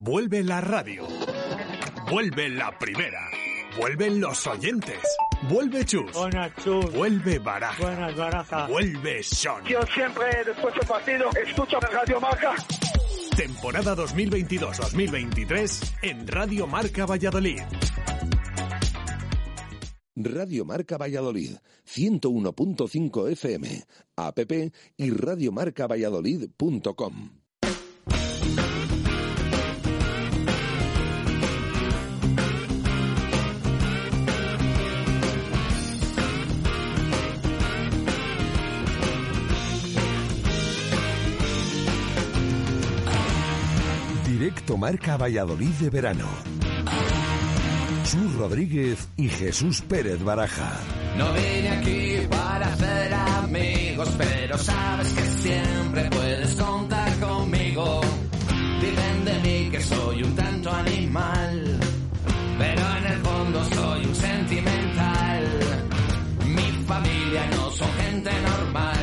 Vuelve la radio. Vuelve la primera. Vuelven los oyentes. Vuelve Chus. Vuelve Baraja. Buenas, Baraja. Vuelve Son. Yo siempre, después del partido, escucho Radio Marca. Temporada 2022-2023 en Radio Marca Valladolid. Radio Marca Valladolid, 101.5 FM, app y radiomarcavalladolid.com. Directo Marca Valladolid de verano. Jesús Rodríguez y Jesús Pérez Baraja. No vine aquí para hacer amigos, pero sabes que siempre puedes contar conmigo. Dicen de mí que soy un tanto animal, pero en el fondo soy un sentimental. Mi familia no son gente normal,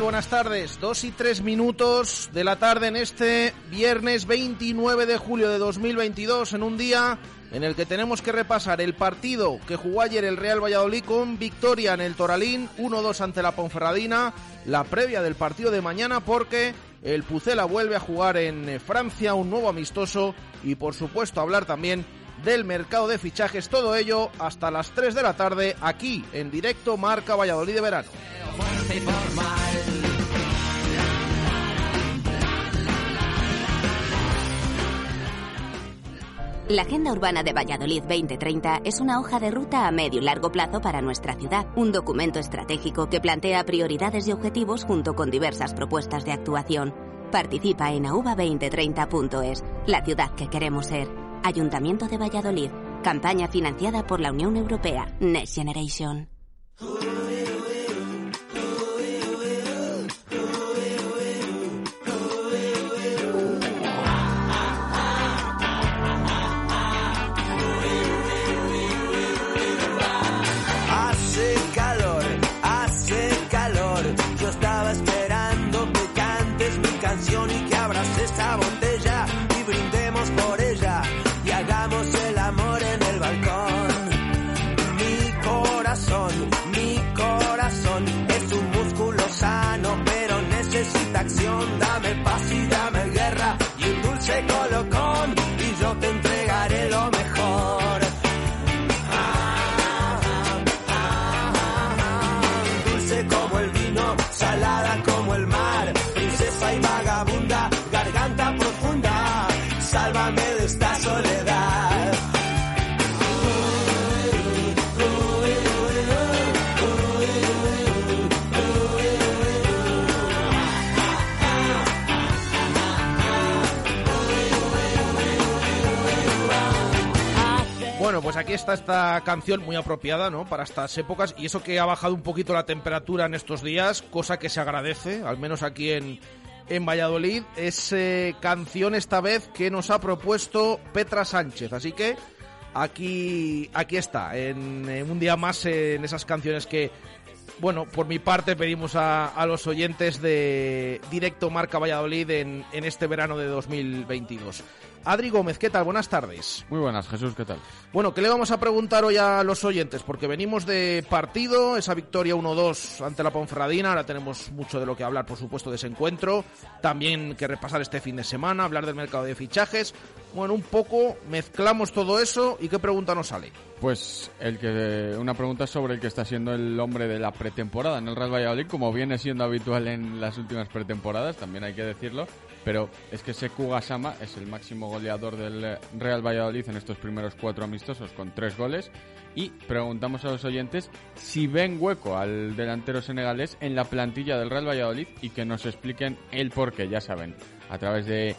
Buenas tardes. Dos y tres minutos de la tarde en este viernes 29 de julio de 2022, en un día en el que tenemos que repasar el partido que jugó ayer el Real Valladolid con victoria en el Toralín, 1-2 ante la Ponferradina, la previa del partido de mañana porque el Pucela vuelve a jugar en Francia, un nuevo amistoso y por supuesto hablar también del mercado de fichajes, todo ello hasta las 3 de la tarde aquí en directo Marca Valladolid de verano. La Agenda Urbana de Valladolid 2030 es una hoja de ruta a medio y largo plazo para nuestra ciudad, un documento estratégico que plantea prioridades y objetivos junto con diversas propuestas de actuación. Participa en auba2030.es, la ciudad que queremos ser. Ayuntamiento de Valladolid, campaña financiada por la Unión Europea, Next Generation. Está esta canción muy apropiada, ¿no? Para estas épocas y eso que ha bajado un poquito la temperatura en estos días, cosa que se agradece, al menos aquí en, en Valladolid. Es eh, canción esta vez que nos ha propuesto Petra Sánchez, así que aquí, aquí está, en, en un día más en esas canciones que bueno, por mi parte pedimos a, a, los oyentes de Directo Marca Valladolid en, en, este verano de 2022. Adri Gómez, ¿qué tal? Buenas tardes. Muy buenas, Jesús, ¿qué tal? Bueno, ¿qué le vamos a preguntar hoy a los oyentes? Porque venimos de partido, esa victoria 1-2 ante la Ponferradina, ahora tenemos mucho de lo que hablar, por supuesto, de ese encuentro, también que repasar este fin de semana, hablar del mercado de fichajes. Bueno, un poco mezclamos todo eso y ¿qué pregunta nos sale? Pues el que una pregunta sobre el que está siendo el hombre de la pretemporada en el Real Valladolid, como viene siendo habitual en las últimas pretemporadas, también hay que decirlo, pero es que Seku Gasama es el máximo goleador del Real Valladolid en estos primeros cuatro amistosos con tres goles y preguntamos a los oyentes si ven hueco al delantero senegalés en la plantilla del Real Valladolid y que nos expliquen el por qué, ya saben, a través de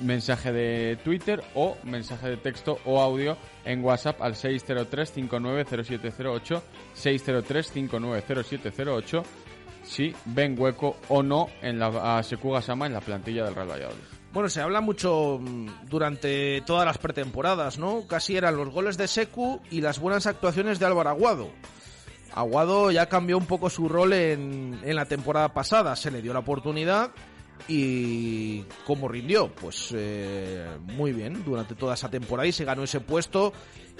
mensaje de Twitter o mensaje de texto o audio en WhatsApp al 603-590708, 603-590708, si ven hueco o no en la, a Seku Gasama en la plantilla del Real Valladolid. Bueno, se habla mucho mm, durante todas las pretemporadas, ¿no? Casi eran los goles de Seku y las buenas actuaciones de Álvaro Aguado. Aguado ya cambió un poco su rol en, en la temporada pasada, se le dio la oportunidad y cómo rindió pues eh, muy bien durante toda esa temporada y se ganó ese puesto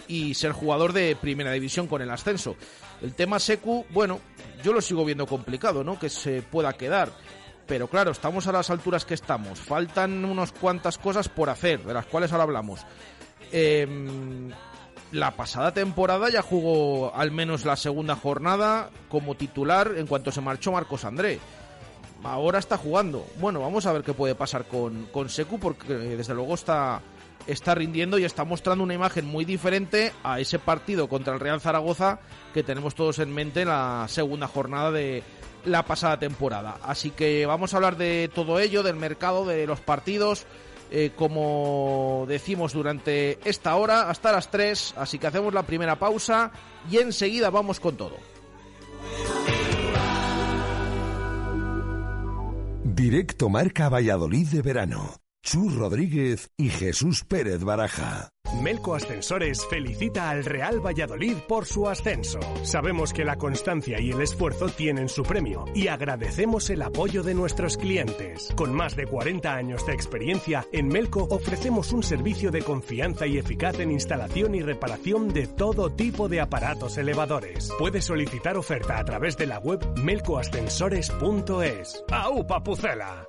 y ser jugador de primera división con el ascenso. El tema Secu bueno yo lo sigo viendo complicado no que se pueda quedar pero claro estamos a las alturas que estamos. Faltan unas cuantas cosas por hacer de las cuales ahora hablamos. Eh, la pasada temporada ya jugó al menos la segunda jornada como titular en cuanto se marchó Marcos André. Ahora está jugando. Bueno, vamos a ver qué puede pasar con, con Secu, porque eh, desde luego está, está rindiendo y está mostrando una imagen muy diferente a ese partido contra el Real Zaragoza que tenemos todos en mente en la segunda jornada de la pasada temporada. Así que vamos a hablar de todo ello, del mercado, de los partidos. Eh, como decimos durante esta hora, hasta las 3, así que hacemos la primera pausa y enseguida vamos con todo. Directo Marca Valladolid de verano. Chus Rodríguez y Jesús Pérez Baraja. Melco Ascensores felicita al Real Valladolid por su ascenso. Sabemos que la constancia y el esfuerzo tienen su premio y agradecemos el apoyo de nuestros clientes. Con más de 40 años de experiencia, en Melco ofrecemos un servicio de confianza y eficaz en instalación y reparación de todo tipo de aparatos elevadores. Puedes solicitar oferta a través de la web melcoascensores.es. ¡Au, papucela!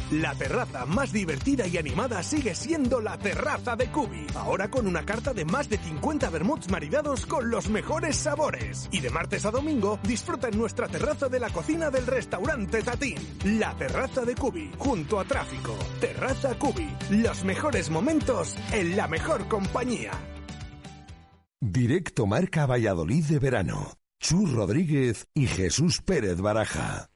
La terraza más divertida y animada sigue siendo la terraza de Cubi. Ahora con una carta de más de 50 vermuts maridados con los mejores sabores. Y de martes a domingo disfruta en nuestra terraza de la cocina del restaurante Tatín. La terraza de Cubi, junto a tráfico. Terraza Cubi, los mejores momentos en la mejor compañía. Directo Marca Valladolid de verano. Chus Rodríguez y Jesús Pérez Baraja.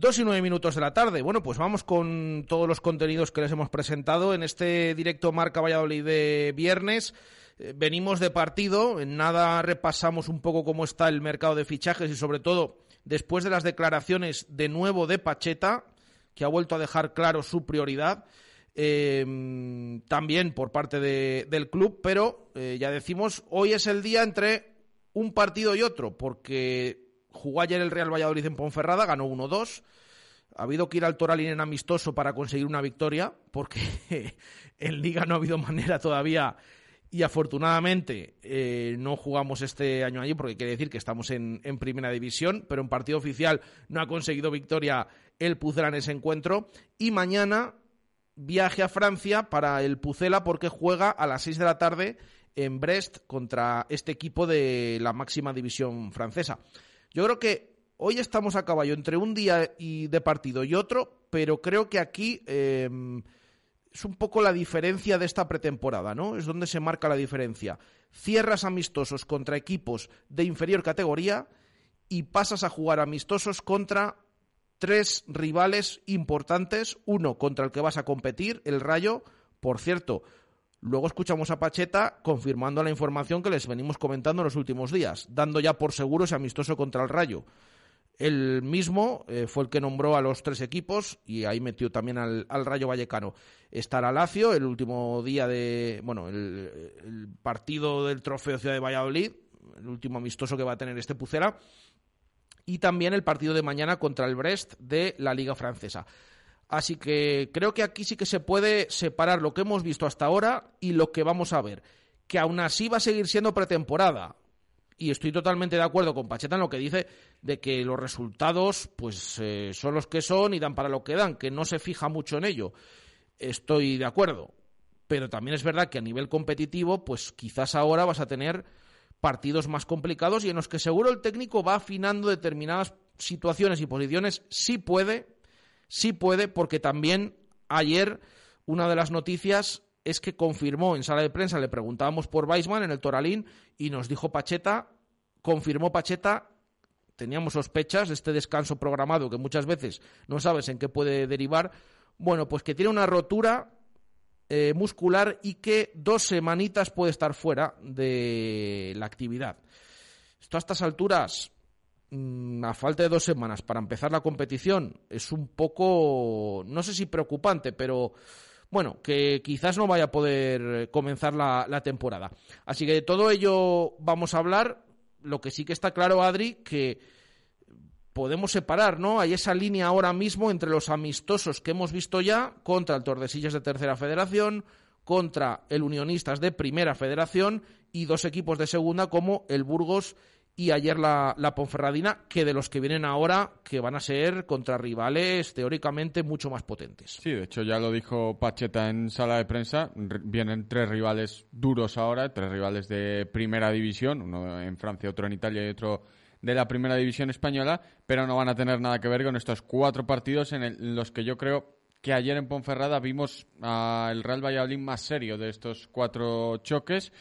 Dos y nueve minutos de la tarde. Bueno, pues vamos con todos los contenidos que les hemos presentado en este directo Marca Valladolid de viernes. Eh, venimos de partido, en nada repasamos un poco cómo está el mercado de fichajes y sobre todo después de las declaraciones de nuevo de Pacheta, que ha vuelto a dejar claro su prioridad. Eh, también por parte del club, pero eh, ya decimos, hoy es el día entre un partido y otro, porque Jugó ayer el Real Valladolid en Ponferrada, ganó 1-2. Ha habido que ir al Toralín en amistoso para conseguir una victoria, porque en Liga no ha habido manera todavía y afortunadamente eh, no jugamos este año allí porque quiere decir que estamos en, primera división, pero en partido oficial no ha conseguido victoria el Pucela en ese encuentro. Y mañana viaje a Francia para el Pucela porque juega a las 6 de la tarde en Brest contra este equipo de la máxima división francesa. Yo creo que hoy estamos a caballo entre un día y de partido y otro, pero creo que aquí em, es un poco la diferencia de esta pretemporada, ¿no? Es donde se marca la diferencia. Cierras amistosos contra equipos de inferior categoría y pasas a jugar amistosos contra tres rivales importantes, uno contra el que vas a competir, el Rayo, por cierto, Luego escuchamos a Pacheta confirmando la información que les venimos comentando en los últimos días, dando ya por seguro ese amistoso contra el Rayo. Él mismo eh, fue el que nombró a los tres equipos y ahí metió también al, Rayo Vallecano. Estará Lacio el último día de, bueno, el, partido del Trofeo Ciudad de Valladolid, el último amistoso que va a tener este Pucera, y también el partido de mañana contra el Brest de la Liga Francesa. Así que creo que aquí sí que se puede separar lo que hemos visto hasta ahora y lo que vamos a ver. Que aún así va a seguir siendo pretemporada. Y estoy totalmente de acuerdo con Pacheta en lo que dice de que los resultados pues eh, son los que son y dan para lo que dan, que no se fija mucho en ello. Estoy de acuerdo. Pero también es verdad que a nivel competitivo, pues quizás ahora vas a tener partidos más complicados y en los que seguro el técnico va afinando determinadas situaciones y posiciones, sí puede, Sí puede, porque también ayer una de las noticias es que confirmó en sala de prensa, le preguntábamos por Weisman en el Toralín y nos dijo Pacheta, confirmó Pacheta, teníamos sospechas de este descanso programado que muchas veces no sabes en qué puede derivar, bueno, pues que tiene una rotura eh, muscular y que dos semanitas puede estar fuera de la actividad. Esto a estas alturas a falta de dos semanas para empezar la competición es un poco, no sé si preocupante, pero bueno, que quizás no vaya a poder comenzar la, temporada. Así que de todo ello vamos a hablar. Lo que sí que está claro, Adri, que podemos separar, ¿no? Hay esa línea ahora mismo entre los amistosos que hemos visto ya contra el Tordesillas de Tercera Federación, contra el Unionistas de Primera Federación y dos equipos de Segunda como el Burgos y ayer la, Ponferradina, que de los que vienen ahora, que van a ser contra rivales teóricamente mucho más potentes. Sí, de hecho ya lo dijo Pacheta en sala de prensa, vienen tres rivales duros ahora, tres rivales de primera división, uno en Francia, otro en Italia y otro de la primera división española, pero no van a tener nada que ver con estos cuatro partidos en, los que yo creo que ayer en Ponferrada vimos al Real Valladolid más serio de estos cuatro choques.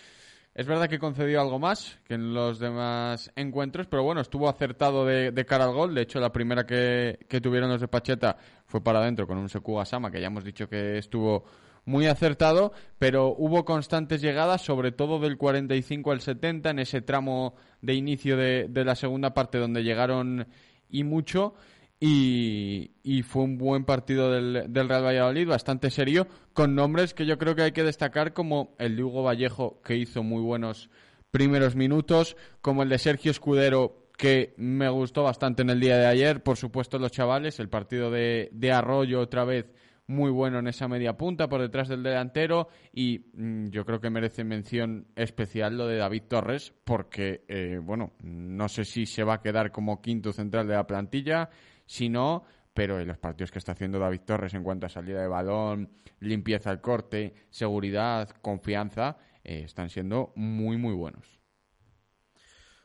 Es verdad que concedió algo más que en los demás encuentros, pero bueno, estuvo acertado de, cara al gol. De hecho, la primera que, tuvieron los de Pacheta fue para adentro con un Sekuga Sama, que ya hemos dicho que estuvo muy acertado, pero hubo constantes llegadas, sobre todo del 45 al 70, en ese tramo de inicio de, de la segunda parte donde llegaron y mucho. Y, fue un buen partido del, Real Valladolid, bastante serio, con nombres que yo creo que hay que destacar, como el de Hugo Vallejo, que hizo muy buenos primeros minutos, como el de Sergio Escudero, que me gustó bastante en el día de ayer, por supuesto los chavales, el partido de, Arroyo otra vez muy bueno en esa media punta por detrás del delantero y mm, yo creo que merece mención especial lo de David Torres porque, eh, bueno, no sé si se va a quedar como quinto central de la plantilla, si no, pero en los partidos que está haciendo David Torres en cuanto a salida de balón, limpieza al corte, seguridad, confianza, eh, están siendo muy, muy buenos.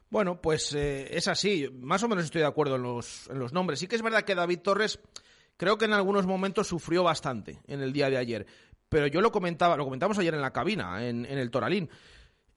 Bueno, pues eh, es así. Más o menos estoy de acuerdo en los, en los nombres. Sí que es verdad que David Torres creo que en algunos momentos sufrió bastante en el día de ayer. Pero yo lo comentaba, lo comentamos ayer en la cabina, en, el Toralín,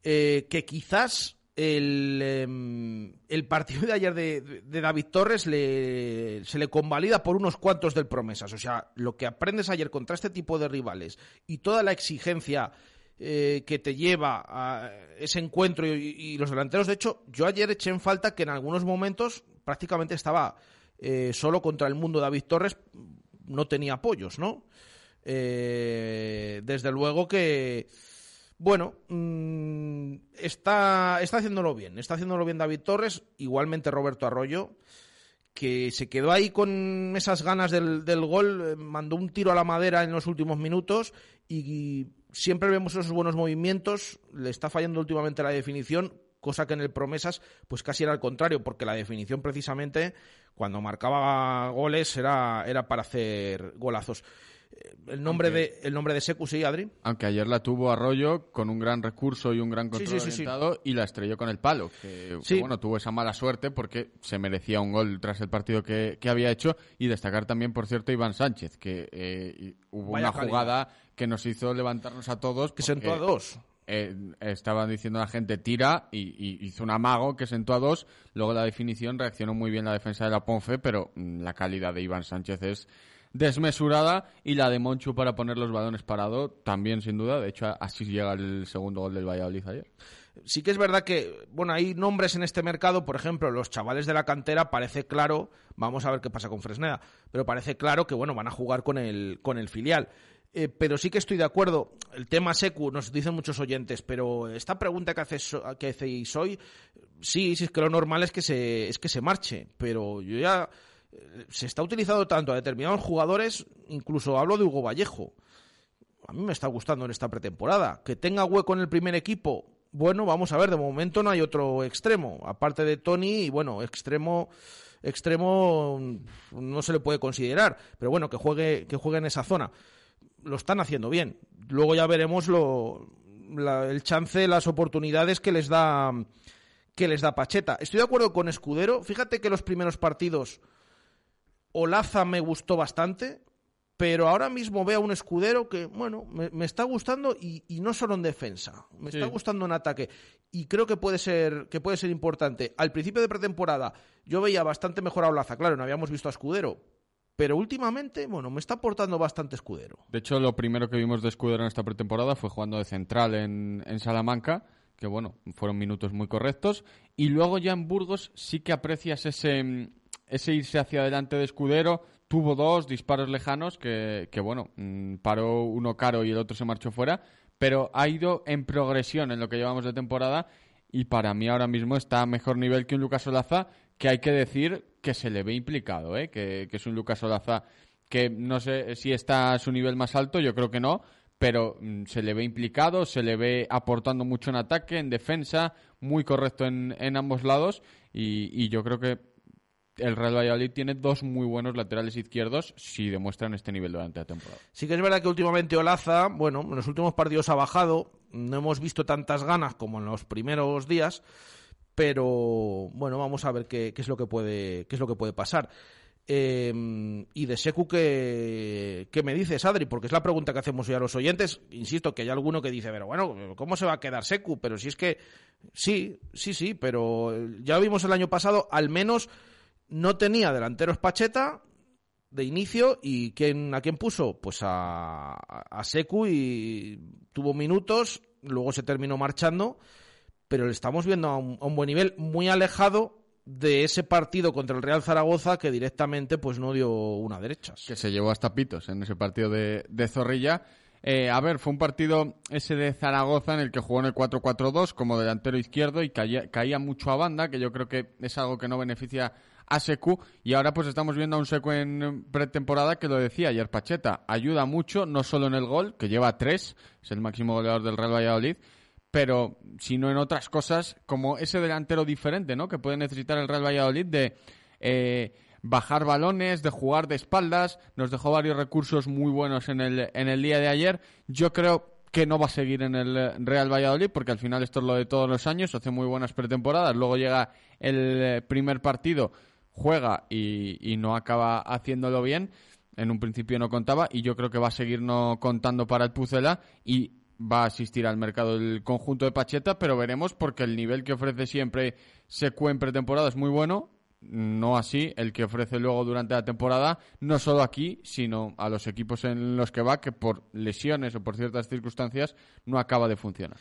eh, que quizás el, em, el partido de ayer de, David Torres le, se le convalida por unos cuantos del promesas. O sea, lo que aprendes ayer contra este tipo de rivales y toda la exigencia eh, que te lleva a ese encuentro y, y los delanteros, de hecho, yo ayer eché en falta que en algunos momentos prácticamente estaba eh, solo contra el mundo David Torres, no tenía apoyos, ¿no? Eh, desde luego que bueno, mm, está, está haciéndolo bien, está haciéndolo bien David Torres, igualmente Roberto Arroyo, que se quedó ahí con esas ganas del, del gol, eh, mandó un tiro a la madera en los últimos minutos y, siempre vemos esos buenos movimientos, le está fallando últimamente la definición, cosa que en el Promesas pues casi era al contrario, porque la definición precisamente cuando marcaba goles era, era para hacer golazos. El nombre, de, el nombre de Secu, sí, Adri. Aunque ayer la tuvo Arroyo con un gran recurso y un gran control Sí, y la estrelló con el palo. Que, bueno, tuvo esa mala suerte porque se merecía un gol tras el partido que, que había hecho. Y destacar también, por cierto, Iván Sánchez, que eh, hubo Vaya una calidad. jugada que nos hizo levantarnos a todos. Que sentó a dos. eh, estaban diciendo la gente tira y, y hizo un amago que sentó a dos. Luego la definición reaccionó muy bien la defensa de la Ponfe, pero mm, la calidad de Iván Sánchez es desmesurada y la de Monchu para poner los balones parado también sin duda. De hecho, así llega el segundo gol del Valladolid ayer. Sí que es verdad que, bueno, hay nombres en este mercado, por ejemplo, los chavales de la cantera, parece claro, vamos a ver qué pasa con Fresneda, pero parece claro que, bueno, van a jugar con el, con el filial. Eh, pero sí que estoy de acuerdo, el tema Secu, nos dicen muchos oyentes, pero esta pregunta que, haces, que hacéis hoy, sí, sí, es que lo normal es que se, es que se marche, pero yo ya, se está utilizando tanto a determinados jugadores, incluso hablo de Hugo Vallejo, a mí me está gustando en esta pretemporada. Que tenga hueco en el primer equipo, bueno, vamos a ver, de momento no hay otro extremo, aparte de Tony, y bueno, extremo extremo mm, no se le puede considerar, pero bueno, que juegue que juegue en esa zona. Lo están haciendo bien. Luego ya veremos lo, el chance, las oportunidades que les da que les da Pacheta. Estoy de acuerdo con Escudero. Fíjate que los primeros partidos Olaza me gustó bastante, pero ahora mismo veo a un escudero que, bueno, me, me está gustando y, y no solo en defensa, me Sí. está gustando en ataque. Y creo que puede ser, que puede ser importante. Al principio de pretemporada yo veía bastante mejor a Olaza, claro, no habíamos visto a Escudero. Pero últimamente, bueno, me está aportando bastante Escudero. De hecho, lo primero que vimos de Escudero en esta pretemporada fue jugando de central en, en Salamanca, que bueno, fueron minutos muy correctos. Y luego ya en Burgos sí que aprecias ese, ese irse hacia adelante de Escudero. Tuvo dos disparos lejanos que, que bueno, mm, paró uno caro y el otro se marchó fuera. Pero ha ido en progresión en lo que llevamos de temporada y para mí ahora mismo está a mejor nivel que un Lucas Olaza, que hay que decir que se le ve implicado, ¿eh? que, que es un Lucas Olaza que no sé si está a su nivel más alto, yo creo que no, pero mm, se le ve implicado, se le ve aportando mucho en ataque, en defensa, muy correcto en, en ambos lados y, y yo creo que el Real Valladolid tiene dos muy buenos laterales izquierdos si demuestran este nivel durante la temporada. Sí que es verdad que últimamente Olaza, bueno, en los últimos partidos ha bajado, no hemos visto tantas ganas como en los primeros días, pero bueno, vamos a ver qué, es lo que puede, qué es lo que puede pasar. Eh, y de Secu, ¿qué, ¿qué me dices, Adri? Porque es la pregunta que hacemos hoy a los oyentes. Insisto que hay alguno que dice, pero bueno, ¿cómo se va a quedar Secu? Pero si es que sí, sí, sí, pero ya vimos el año pasado, al menos no tenía delanteros Pacheta de inicio y ¿quién, ¿a quién puso? Pues a, a Secu y tuvo minutos, luego se terminó marchando, pero le estamos viendo a un, a un buen nivel, muy alejado de ese partido contra el Real Zaragoza que directamente pues no dio una derecha. Que se llevó hasta pitos en ese partido de, de Zorrilla. Eh, a ver, fue un partido ese de Zaragoza en el que jugó en el 4-4-2 como delantero izquierdo y caía, caía mucho a banda, que yo creo que es algo que no beneficia a. Y ahora pues estamos viendo a un Secu en pretemporada que lo decía ayer Pacheta. Ayuda mucho, no solo en el gol, que lleva tres, es el máximo goleador del Real Valladolid, pero sino en otras cosas como ese delantero diferente, ¿no? Que puede necesitar el Real Valladolid de eh, bajar balones, de jugar de espaldas. Nos dejó varios recursos muy buenos en el, en el día de ayer. Yo creo que no va a seguir en el Real Valladolid porque al final esto es lo de todos los años, hace muy buenas pretemporadas, luego llega el eh, primer partido, juega y, no acaba haciéndolo bien. En un principio no contaba y yo creo que va a seguir no contando para el Pucela y va a asistir al mercado el conjunto de Pacheta, pero veremos porque el nivel que ofrece siempre Secu en pretemporada es muy bueno. No así el que ofrece luego durante la temporada, no solo aquí, sino a los equipos en los que va, que por lesiones o por ciertas circunstancias no acaba de funcionar.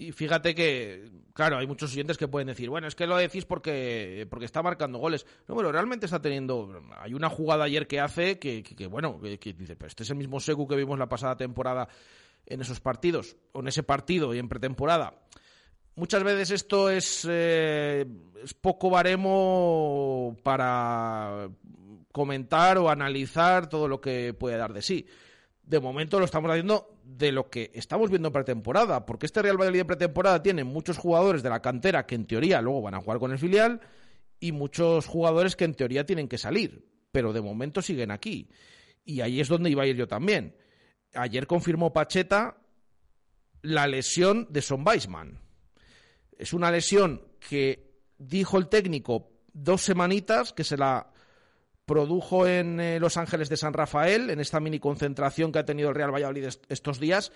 Y fíjate que, claro, hay muchos oyentes que pueden decir, bueno, es que lo decís porque, porque está marcando goles. No, pero realmente está teniendo. Hay una jugada ayer que hace que, que, bueno, que dice, pero este es el mismo Secu que vimos la pasada temporada en esos partidos, o en ese partido y en pretemporada. Muchas veces esto es, eh, es poco baremo para comentar o analizar todo lo que puede dar de sí de momento lo estamos haciendo de lo que estamos viendo en pretemporada, porque este Real Valladolid de pretemporada tiene muchos jugadores de la cantera que en teoría luego van a jugar con el filial y muchos jugadores que en teoría tienen que salir, pero de momento siguen aquí. Y ahí es donde iba a ir yo también. Ayer confirmó Pacheta la lesión de Son Weisman. Es una lesión que dijo el técnico dos semanitas que se la produjo en eh, Los Ángeles de San Rafael, en esta mini concentración que ha tenido el Real Valladolid est estos días.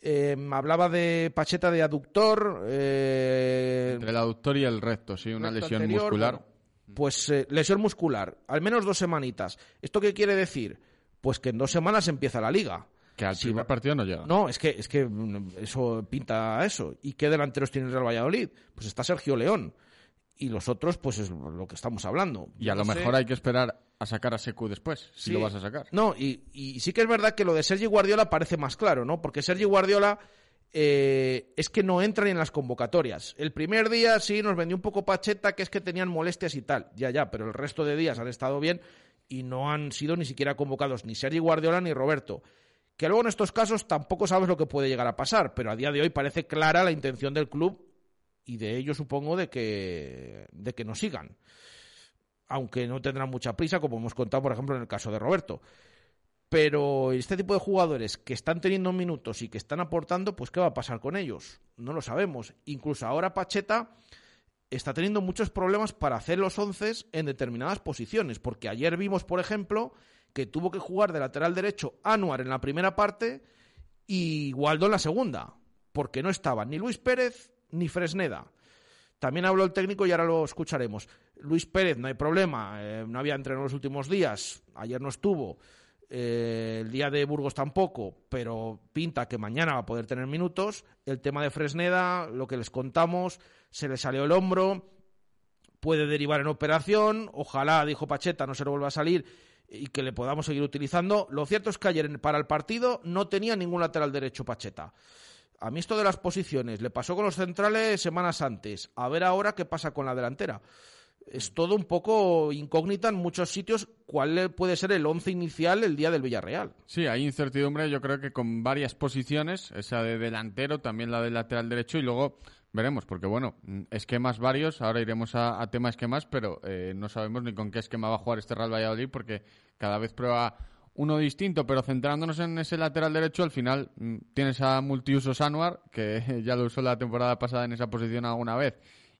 Eh, hablaba de Pacheta de aductor. Eh, Entre el aductor y el recto, sí, una recto lesión anterior, muscular. bueno, pues eh, lesión muscular, al menos dos semanitas. ¿Esto qué quiere decir? Pues que en dos semanas empieza la liga. Que al primer va- partido no llega. No, es que, es que mm, eso pinta a eso. ¿Y qué delanteros tiene el Real Valladolid? Pues está Sergio León. Y los otros, pues es lo que estamos hablando. Y a lo sé- mejor hay que esperar a sacar a Secu después, si lo vas a sacar. No, y, y sí que es verdad que lo de Sergi Guardiola parece más claro, ¿no? Porque Sergi Guardiola eh, es que no entra ni en las convocatorias. El primer día sí nos vendió un poco Pacheta, que es que tenían molestias y tal. Ya, ya, pero el resto de días han estado bien y no han sido ni siquiera convocados ni Sergi Guardiola ni Roberto. Que luego en estos casos tampoco sabes lo que puede llegar a pasar, pero a día de hoy parece clara la intención del club y de ello supongo de que, de que nos sigan aunque no tendrán mucha prisa, como hemos contado, por ejemplo, en el caso de Roberto. Pero este tipo de jugadores que están teniendo minutos y que están aportando, pues ¿qué va a pasar con ellos? No lo sabemos. Incluso ahora Pacheta está teniendo muchos problemas para hacer los once en determinadas posiciones, porque ayer vimos, por ejemplo, que tuvo que jugar de lateral derecho Anuar en la primera parte y Waldo en la segunda, porque no estaban ni Luis Pérez ni Fresneda. También habló el técnico y ahora lo escucharemos. Luis Pérez, no hay problema, eh, no había entrenado los últimos días, ayer no estuvo, eh, el día de Burgos tampoco, pero pinta que mañana va a poder tener minutos. El tema de Fresneda, lo que les contamos, se le salió el hombro, puede derivar en operación, ojalá, dijo Pacheta, no se le vuelva a salir y que le podamos seguir utilizando. Lo cierto es que ayer para el partido no tenía ningún lateral derecho Pacheta. A mí esto de las posiciones le pasó con los centrales semanas antes. A ver ahora qué pasa con la delantera. Es todo un poco incógnita en muchos sitios cuál puede ser el once inicial el día del Villarreal. Sí, hay incertidumbre, yo creo que con varias posiciones, esa de delantero, también la de lateral derecho y luego veremos, porque bueno, mm, esquemas varios, ahora iremos a, a tema esquemas, pero eh, no sabemos ni con qué esquema va a jugar este Real Valladolid porque cada vez prueba uno distinto, pero centrándonos en ese lateral derecho, al final mm, tienes a multiusos Anuar, que ya lo usó la temporada pasada en esa posición alguna vez.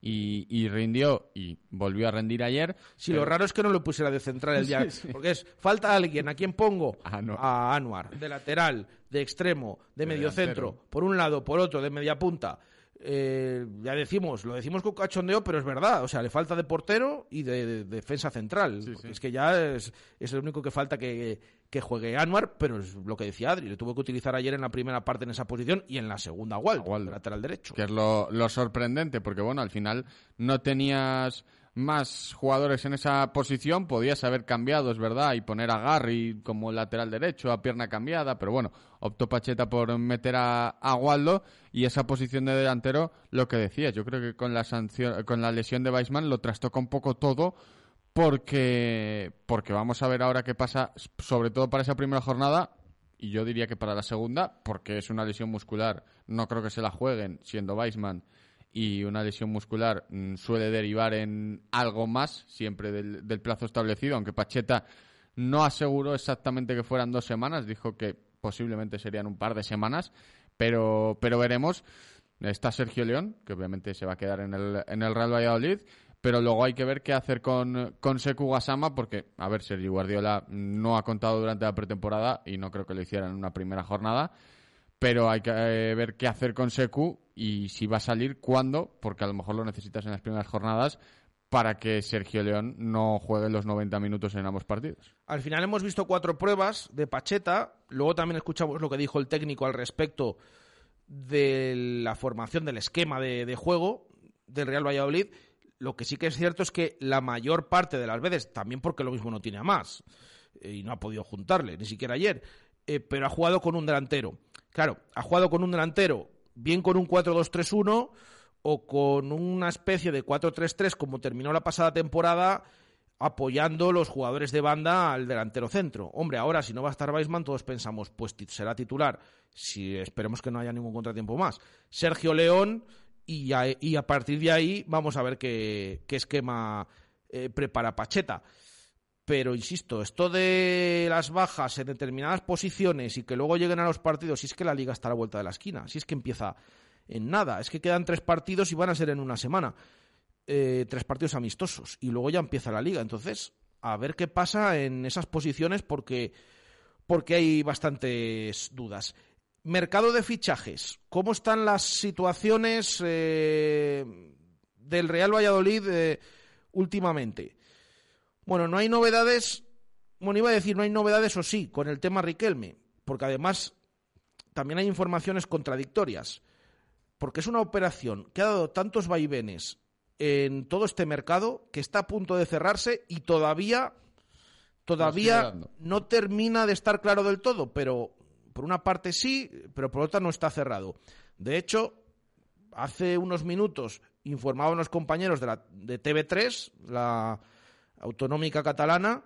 Y, y rindió y volvió a rendir ayer. Si pero- lo raro es que no lo pusiera de central el día. Sí, sí. Porque es, falta alguien. ¿A quién pongo? Anuar. A Anuar. De lateral, de extremo, de, De medio delantero. centro. Por un lado, por otro, de media punta. Eh, ya decimos, lo decimos con cachondeo, pero es verdad. O sea, le falta de portero y de, de defensa central. Porque Es que ya es, es el único que falta que, que juegue Anuar, pero es lo que decía Adri. Le tuvo que utilizar ayer en la primera parte en esa posición y en la segunda, Waldo, lateral derecho. Que es lo, lo sorprendente, porque bueno, al final no tenías más jugadores en esa posición, podías haber cambiado, es verdad, y poner a Garry como lateral derecho, a pierna cambiada, pero bueno, optó Pacheta por meter a, a Waldo y esa posición de delantero, lo que decías, yo creo que con la sanción, con la lesión de Weisman lo trastoca un poco todo porque porque vamos a ver ahora qué pasa, sobre todo para esa primera jornada, y yo diría que para la segunda, porque es una lesión muscular, no creo que se la jueguen siendo Weisman y una lesión muscular mm, suele derivar en algo más siempre del, del plazo establecido, aunque Pacheta no aseguró exactamente que fueran dos semanas, dijo que posiblemente serían un par de semanas, pero, pero veremos. Está Sergio León, que obviamente se va a quedar en el, en el Real Valladolid, pero luego hay que ver qué hacer con, con Seku Gasama, porque, a ver, Sergio Guardiola no ha contado durante la pretemporada y no creo que lo hiciera en una primera jornada, pero hay que eh, ver qué hacer con Secu y si va a salir, cuándo, porque a lo mejor lo necesitas en las primeras jornadas para que Sergio León no juegue los 90 minutos en ambos partidos. Al final hemos visto cuatro pruebas de Pacheta, luego también escuchamos lo que dijo el técnico al respecto de la formación del esquema de juego del Real Valladolid. Lo que sí que es cierto es que la mayor parte de las veces, también porque lo mismo no tiene a más, eh, y no ha podido juntarle, ni siquiera ayer, eh, pero ha jugado con un delantero. Claro, ha jugado con un delantero, bien con un 4-2-3-1 o con una especie de 4-3-3 como terminó la pasada temporada, apoyando los jugadores de banda al delantero centro. Hombre, ahora si no va a estar Weisman, todos pensamos, pues será titular, si esperemos que no haya ningún contratiempo más. Sergio León, y a, y a partir de ahí vamos a ver qué, qué esquema eh, prepara Pacheta. Pero insisto, esto de las bajas en determinadas posiciones y que luego lleguen a los partidos, si es que la liga está a la vuelta de la esquina, si es que empieza en nada, es que quedan tres partidos y van a ser en una semana, eh, tres partidos amistosos y luego ya empieza la liga. Entonces, a ver qué pasa en esas posiciones porque, porque hay bastantes dudas. Mercado de fichajes. ¿Cómo están las situaciones eh, del Real Valladolid eh, últimamente? Bueno, no hay novedades. Bueno, iba a decir no hay novedades o sí con el tema Riquelme, porque además también hay informaciones contradictorias, porque es una operación que ha dado tantos vaivenes en todo este mercado que está a punto de cerrarse y todavía todavía no termina de estar claro del todo, pero por una parte sí, pero por otra no está cerrado. De hecho, hace unos minutos informaban los compañeros de, la, de TV3, la autonómica catalana,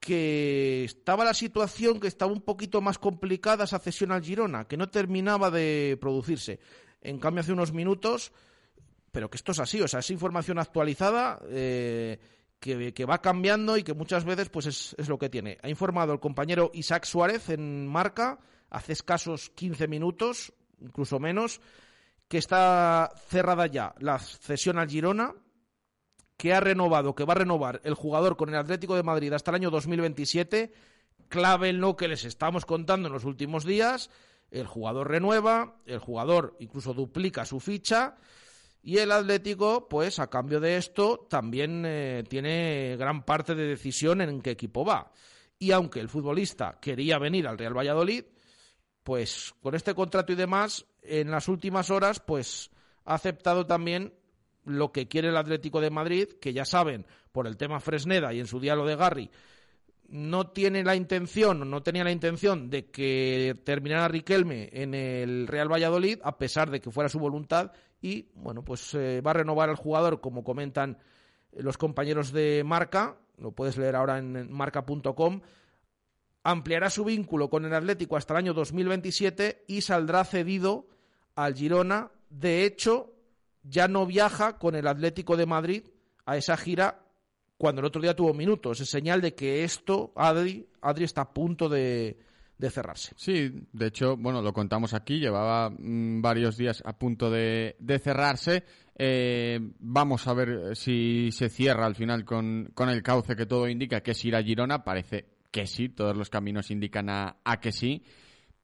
que estaba la situación que estaba un poquito más complicada esa cesión al Girona, que no terminaba de producirse. En cambio, hace unos minutos, pero que esto es así, o sea, es información actualizada eh, que, va cambiando y que muchas veces pues es, es, lo que tiene. Ha informado el compañero Isaac Suárez en Marca hace escasos 15 minutos, incluso menos, que está cerrada ya la cesión al Girona que ha renovado, que va a renovar el jugador con el Atlético de Madrid hasta el año 2027, clave en lo que les estamos contando en los últimos días, el jugador renueva, el jugador incluso duplica su ficha y el Atlético, pues a cambio de esto, también eh, tiene gran parte de decisión en qué equipo va. Y aunque el futbolista quería venir al Real Valladolid, pues con este contrato y demás, en las últimas horas, pues ha aceptado también lo que quiere el Atlético de Madrid, que ya saben, por el tema Fresneda y en su diálogo de Garry, no tiene la intención, no tenía la intención de que terminara Riquelme en el Real Valladolid, a pesar de que fuera su voluntad, y bueno, pues eh, va a renovar al jugador, como comentan los compañeros de Marca, lo puedes leer ahora en marca.com, ampliará su vínculo con el Atlético hasta el año 2027 y saldrá cedido al Girona. De hecho, ya no viaja con el Atlético de Madrid a esa gira cuando el otro día tuvo minutos. Es señal de que esto, Adri, Adri está a punto de, cerrarse. Sí, de hecho, bueno, lo contamos aquí, llevaba mm, varios días a punto de, cerrarse. Eh, vamos a ver si se cierra al final con, con, el cauce que todo indica, que es ir a Girona. Parece que sí, todos los caminos indican a, a que sí.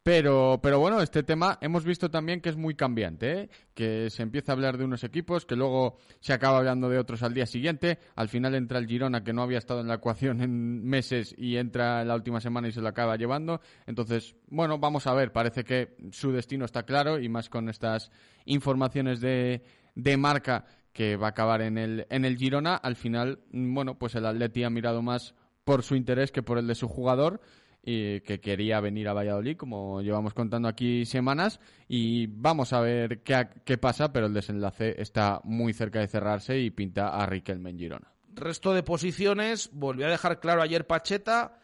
Pero, pero bueno, este tema hemos visto también que es muy cambiante, ¿eh? que se empieza a hablar de unos equipos, que luego se acaba hablando de otros al día siguiente, al final entra el Girona que no había estado en la ecuación en meses y entra en la última semana y se lo acaba llevando. Entonces, bueno, vamos a ver, parece que su destino está claro y más con estas informaciones de, de marca que va a acabar en el, en el Girona, al final, bueno, pues el Atleti ha mirado más por su interés que por el de su jugador y que quería venir a Valladolid, como llevamos contando aquí semanas, y vamos a ver qué, qué pasa, pero el desenlace está muy cerca de cerrarse y pinta a Riquelme en Girona. Resto de posiciones, volvió a dejar claro ayer Pacheta,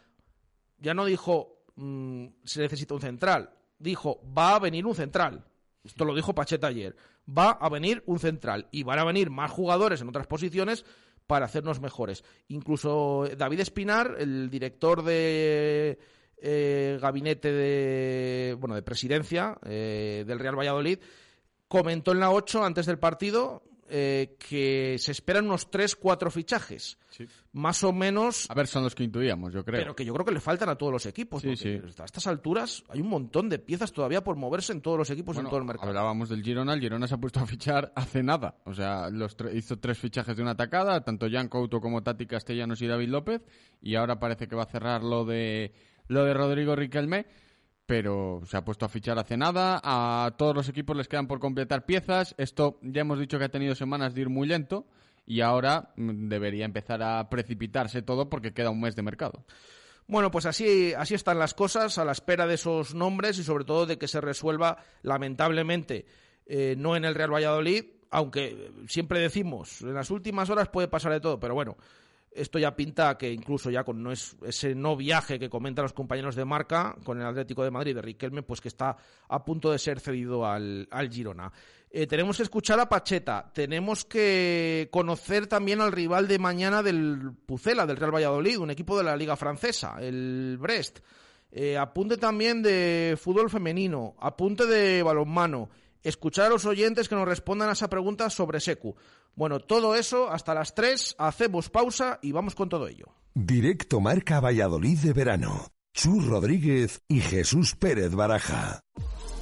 ya no dijo mmm, se necesita un central, dijo va a venir un central. Esto lo dijo Pacheta ayer. Va a venir un central y van a venir más jugadores en otras posiciones para hacernos mejores. Incluso David Espinar, el director de eh, gabinete de, bueno, de presidencia eh, del Real Valladolid, comentó en la 8 antes del partido, eh, que se esperan unos 3-4 fichajes. Más o menos. A ver, son los que intuíamos, yo creo. Pero que yo creo que le faltan a todos los equipos. Sí, sí. A estas alturas hay un montón de piezas todavía por moverse en todos los equipos en todo el mercado. Hablábamos del Girona, el Girona se ha puesto a fichar hace nada. O sea, los tre- hizo tres fichajes de una atacada, tanto Jan Couto como Tati Castellanos y David López, y ahora parece que va a cerrar lo de lo de Rodrigo Riquelme, pero se ha puesto a fichar hace nada. A todos los equipos les quedan por completar piezas. Esto ya hemos dicho que ha tenido semanas de ir muy lento y ahora mm, debería empezar a precipitarse todo porque queda un mes de mercado. Bueno, pues así, así están las cosas, a la espera de esos nombres y sobre todo de que se resuelva, lamentablemente, eh, no en el Real Valladolid, aunque siempre decimos, en las últimas horas puede pasar de todo, pero bueno, esto ya pinta que incluso ya con no es, ese no viaje que comentan los compañeros de marca con el Atlético de Madrid de Riquelme, pues que está a punto de ser cedido al, Girona. Eh, tenemos que escuchar a Pacheta, tenemos que conocer también al rival de mañana del Pucela, del Real Valladolid, un equipo de la Liga Francesa, el Brest. Eh, apunte también de fútbol femenino, apunte de balonmano, escuchar a los oyentes que nos respondan a esa pregunta sobre Secu. Bueno, todo eso hasta las 3, hacemos pausa y vamos con todo ello. Directo Marca Valladolid de verano. Chus Rodríguez y Jesús Pérez Baraja.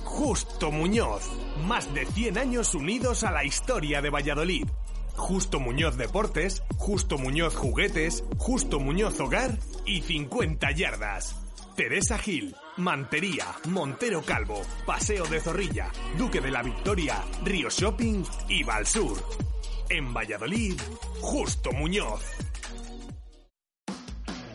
Justo Muñoz. Más de 100 años unidos a la historia de Valladolid. Justo Muñoz Deportes, Justo Muñoz Juguetes, Justo Muñoz Hogar y 50 yardas. Teresa Gil, Mantería, Montero Calvo, Paseo de Zorrilla, Duque de la Victoria, Río Shopping y Valsur. En Valladolid, Justo Muñoz.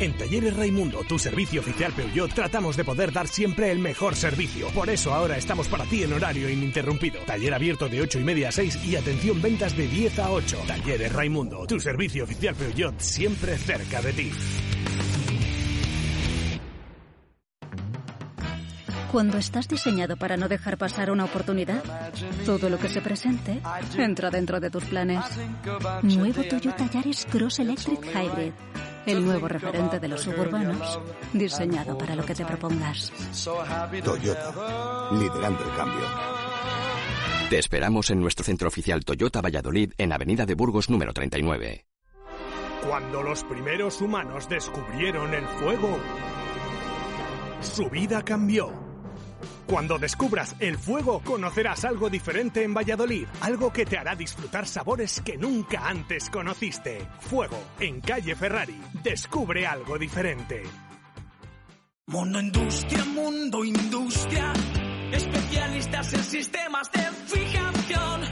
En Talleres Raimundo, tu servicio oficial Peugeot, tratamos de poder dar siempre el mejor servicio. Por eso ahora estamos para ti en horario ininterrumpido. Taller abierto de 8 y media a 6 y atención ventas de 10 a 8. Talleres Raimundo, tu servicio oficial Peugeot, siempre cerca de ti. Cuando estás diseñado para no dejar pasar una oportunidad, todo lo que se presente entra dentro de tus planes. Nuevo Toyota Yaris Cross Electric Hybrid. El nuevo referente de los suburbanos, diseñado para lo que te propongas. Toyota, liderando el cambio. Te esperamos en nuestro centro oficial Toyota Valladolid en Avenida de Burgos número 39. Cuando los primeros humanos descubrieron el fuego, su vida cambió. Cuando descubras el fuego, conocerás algo diferente en Valladolid, algo que te hará disfrutar sabores que nunca antes conociste. Fuego, en calle Ferrari. Descubre algo diferente. Mundo Industria, Mundo Industria. Especialistas en sistemas de fijación.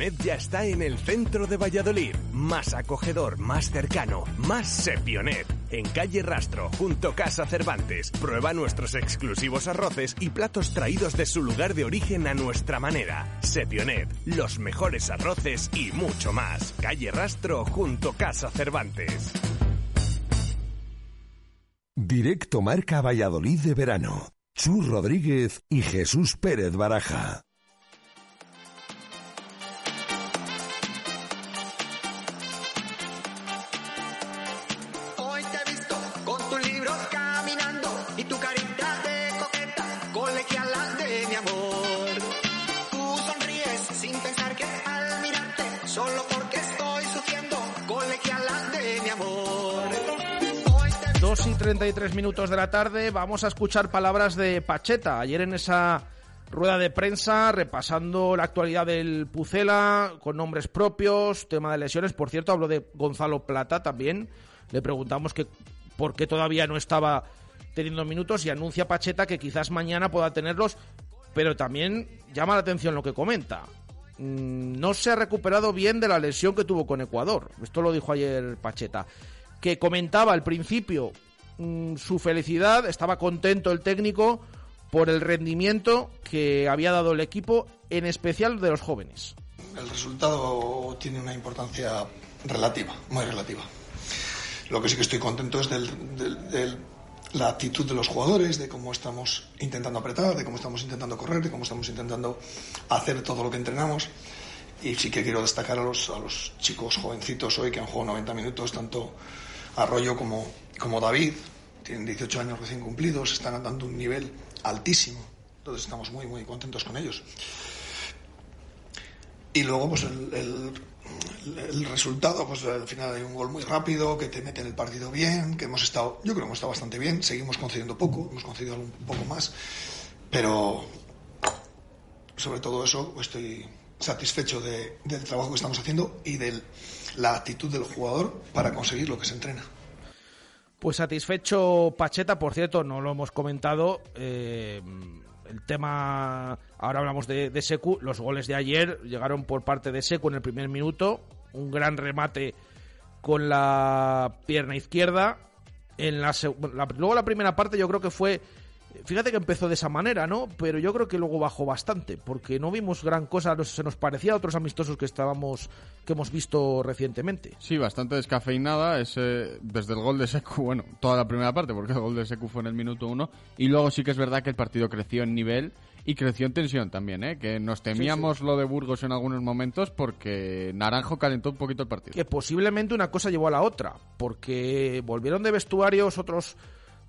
Sepionet ya está en el centro de Valladolid. Más acogedor, más cercano, más Sepionet. En calle Rastro, junto Casa Cervantes. Prueba nuestros exclusivos arroces y platos traídos de su lugar de origen a nuestra manera. Sepionet, los mejores arroces y mucho más. Calle Rastro, junto Casa Cervantes. Directo Marca Valladolid de verano. Chus Rodríguez y Jesús Pérez Baraja. 33 minutos de la tarde, vamos a escuchar palabras de Pacheta. Ayer en esa rueda de prensa, repasando la actualidad del Pucela, con nombres propios, tema de lesiones. Por cierto, habló de Gonzalo Plata también. Le preguntamos que por qué todavía no estaba teniendo minutos y anuncia Pacheta que quizás mañana pueda tenerlos, pero también llama la atención lo que comenta. mm, no se ha recuperado bien de la lesión que tuvo con Ecuador. Esto lo dijo ayer Pacheta. Que comentaba al principio mm, su felicidad, estaba contento el técnico por el rendimiento que había dado el equipo, en especial de los jóvenes. El resultado tiene una importancia relativa, muy relativa. Lo que sí que estoy contento es del, la actitud de los jugadores, de cómo estamos intentando apretar, de cómo estamos intentando correr, de cómo estamos intentando hacer todo lo que entrenamos. Y sí que quiero destacar a los, a los chicos jovencitos hoy que han jugado 90 minutos, tanto Arroyo como, como David. Tienen 18 años recién cumplidos, están dando un nivel altísimo. Entonces estamos muy, muy contentos con ellos. Y luego, pues el, el- resultado, pues al final hay un gol muy rápido, que te mete en el partido bien, que hemos estado, yo creo que hemos estado bastante bien, seguimos concediendo poco, hemos concedido un poco más, pero sobre todo eso estoy satisfecho de- del trabajo que estamos haciendo y de la actitud del jugador para conseguir lo que se entrena. Pues satisfecho Pacheta, por cierto, no lo hemos comentado. eh, el tema, ahora hablamos de, de Secu, los goles de ayer llegaron por parte de Secu en el primer minuto, un gran remate con la pierna izquierda. En la, la- luego la primera parte yo creo que fue, fíjate que empezó de esa manera, ¿no? Pero yo creo que luego bajó bastante, porque no vimos gran cosa, no se nos parecía a otros amistosos que estábamos, que hemos visto recientemente. Sí, bastante descafeinada. Ese, desde el gol de Secu, bueno, toda la primera parte, porque el gol de Secu fue en el minuto uno. Y luego sí que es verdad que el partido creció en nivel y creció en tensión también, ¿eh? Que nos temíamos lo de Burgos en algunos momentos porque Naranjo calentó un poquito el partido. que posiblemente una cosa llevó a la otra, porque volvieron de vestuarios otros,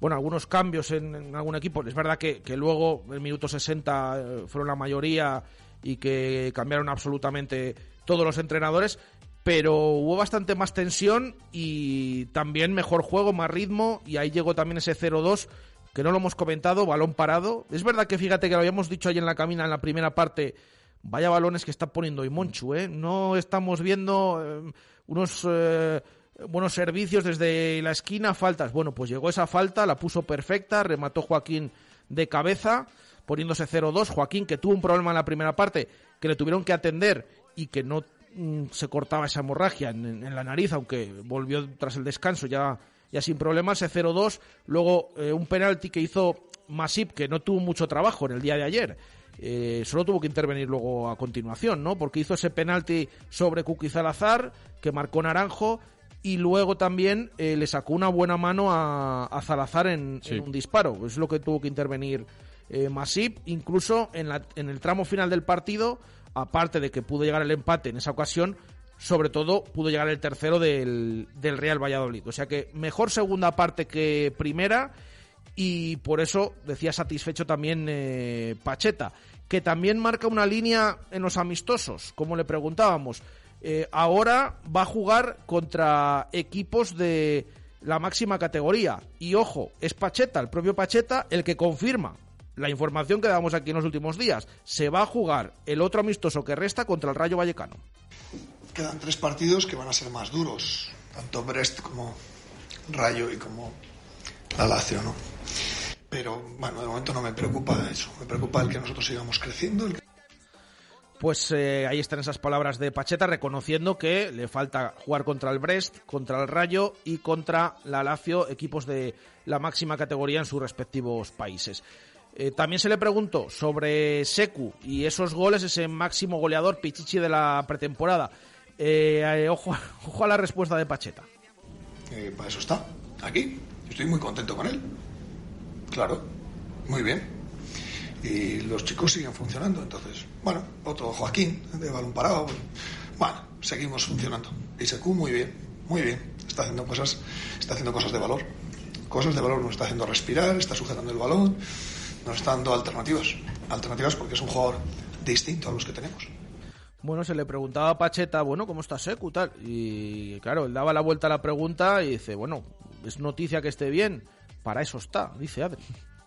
bueno, algunos cambios en, algún equipo. Es verdad que, que luego, en minuto 60, eh, fueron la mayoría y que cambiaron absolutamente todos los entrenadores, pero hubo bastante más tensión y también mejor juego, más ritmo, y ahí llegó también ese 0-2 que no lo hemos comentado, balón parado. Es verdad que fíjate que lo habíamos dicho ahí en la camina en la primera parte, vaya balones que está poniendo hoy Monchu, ¿eh? No estamos viendo eh, unos eh, buenos servicios desde la esquina, faltas. Bueno, pues llegó esa falta, la puso perfecta, remató Joaquín de cabeza, poniéndose 0-2. Joaquín, que tuvo un problema en la primera parte, que le tuvieron que atender y que no mm, se cortaba esa hemorragia en, la nariz, aunque volvió tras el descanso ya, ya sin problemas, ese 0-2. Luego eh, un penalti que hizo Masip, que no tuvo mucho trabajo en el día de ayer. Eh, solo tuvo que intervenir luego a continuación, ¿no? Porque hizo ese penalti sobre Kuki Salazar, que marcó Naranjo, y luego también eh, le sacó una buena mano a, a Salazar en, Sí. en un disparo. Es lo que tuvo que intervenir eh, Masip, incluso en, la- en el tramo final del partido, aparte de que pudo llegar el empate en esa ocasión, sobre todo pudo llegar el tercero del, del Real Valladolid. O sea que mejor segunda parte que primera y por eso decía satisfecho también eh, Pacheta, que también marca una línea en los amistosos, como le preguntábamos. Eh, ahora va a jugar contra equipos de la máxima categoría. Y ojo, es Pacheta, el propio Pacheta, el que confirma la información que damos aquí en los últimos días. Se va a jugar el otro amistoso que resta contra el Rayo Vallecano. Quedan tres partidos que van a ser más duros, tanto Brest como Rayo y como la Lazio, ¿no? Pero bueno, de momento no me preocupa eso, me preocupa el que nosotros sigamos creciendo, el que Pues eh, ahí están esas palabras de Pacheta reconociendo que le falta jugar contra el Brest, contra el Rayo y contra la Lazio, equipos de la máxima categoría en sus respectivos países. Eh, también se le preguntó sobre Secu y esos goles, ese máximo goleador Pichichi de la pretemporada. Eh, ojo, ojo a la respuesta de Pacheta. Para eso está, aquí. Estoy muy contento con él. Claro, muy bien. Y los chicos siguen funcionando, entonces, bueno, otro Joaquín de balón parado. Bueno, seguimos funcionando. Y Secu muy bien, muy bien. Está haciendo cosas, está haciendo cosas de valor. Cosas de valor nos está haciendo respirar, está sujetando el balón, nos está dando alternativas. Alternativas porque es un jugador distinto a los que tenemos. Bueno, se le preguntaba a Pacheta, bueno, ¿cómo está Secu? Tal? Y claro, él daba la vuelta a la pregunta y dice, bueno, es noticia que esté bien. Para eso está, dice Adri.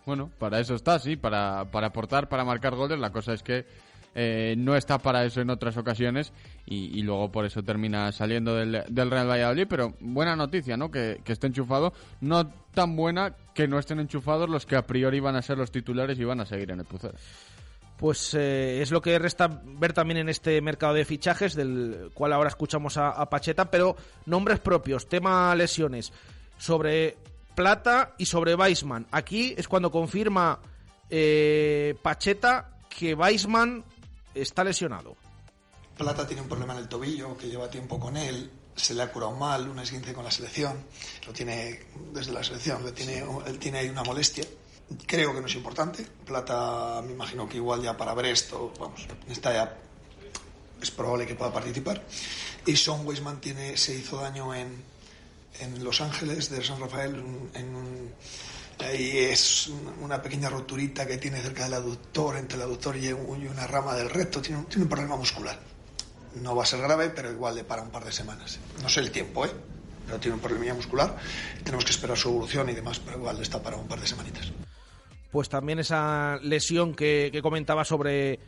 Bueno, para eso está, sí, para, para aportar, para marcar goles. La cosa es que eh, no está para eso en otras ocasiones y, luego por eso termina saliendo del, Real Valladolid. Pero buena noticia, ¿no? Que, que esté enchufado. No tan buena que no estén enchufados los que a priori van a ser los titulares y van a seguir en el Pucero. Pues eh, es lo que resta ver también en este mercado de fichajes, del cual ahora escuchamos a, a Pacheta, pero nombres propios, tema lesiones, sobre Plata y sobre Weisman. Aquí es cuando confirma eh, Pacheta que Weisman está lesionado. Plata tiene un problema en el tobillo que lleva tiempo con él, se le ha curado mal, un esguince con la selección, lo tiene desde la selección, lo tiene, él tiene ahí una molestia. Creo que no es importante. Plata, me imagino que igual ya para Brest, o, vamos, está ya, es probable que pueda participar. Y Sean Weisman tiene, se hizo daño en, en Los Ángeles de San Rafael, en un, ahí es una pequeña roturita que tiene cerca del aductor, entre el aductor y una rama del recto, tiene un, problema muscular. No va a ser grave, pero igual le para un par de semanas. No sé el tiempo, ¿eh? Pero tiene un problema muscular. Tenemos que esperar su evolución y demás, pero igual está para un par de semanitas. Pues también esa lesión que, que comentaba sobre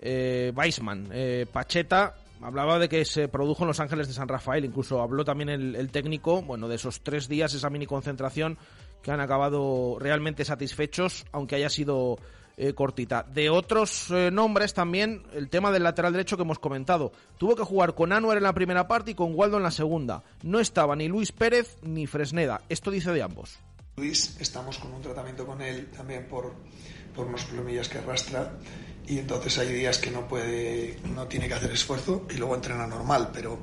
eh, Weisman. Eh, Pacheta hablaba de que se produjo en Los Ángeles de San Rafael. Incluso habló también el, el técnico, bueno, de esos tres días, esa mini concentración que han acabado realmente satisfechos, aunque haya sido eh, cortita. De otros eh, nombres también, el tema del lateral derecho que hemos comentado. Tuvo que jugar con Anuar en la primera parte y con Waldo en la segunda. No estaba ni Luis Pérez ni Fresneda. Esto dice de ambos. Luis, estamos con un tratamiento con él también por, por unos problemillas que arrastra y entonces hay días que no puede, no tiene que hacer esfuerzo y luego entrena normal, pero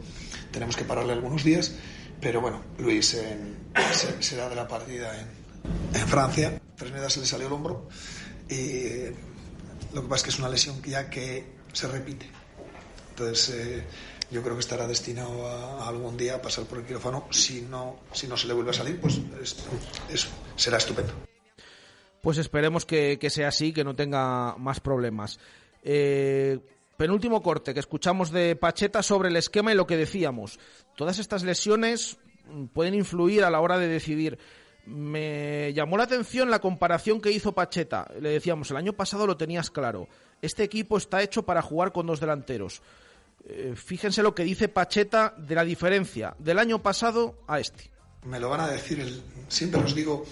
tenemos que pararle algunos días. Pero bueno, Luis en, de la partida en, en Francia. Fresneda se le salió el hombro y lo que pasa es que es una lesión ya que se repite. Entonces eh, yo creo que estará destinado a, algún día a pasar por el quirófano. Si no, si no se le vuelve a salir, pues es, será estupendo. Pues esperemos que, que, sea así, que no tenga más problemas. Eh, penúltimo corte que escuchamos de Pacheta sobre el esquema y lo que decíamos. Todas estas lesiones pueden influir a la hora de decidir me llamó la atención la comparación que hizo Pacheta. Le decíamos, el año pasado lo tenías claro. Este equipo está hecho para jugar con dos delanteros. Eh, fíjense lo que dice Pacheta de la diferencia del año pasado a este. Me lo van a decir, el, siempre os digo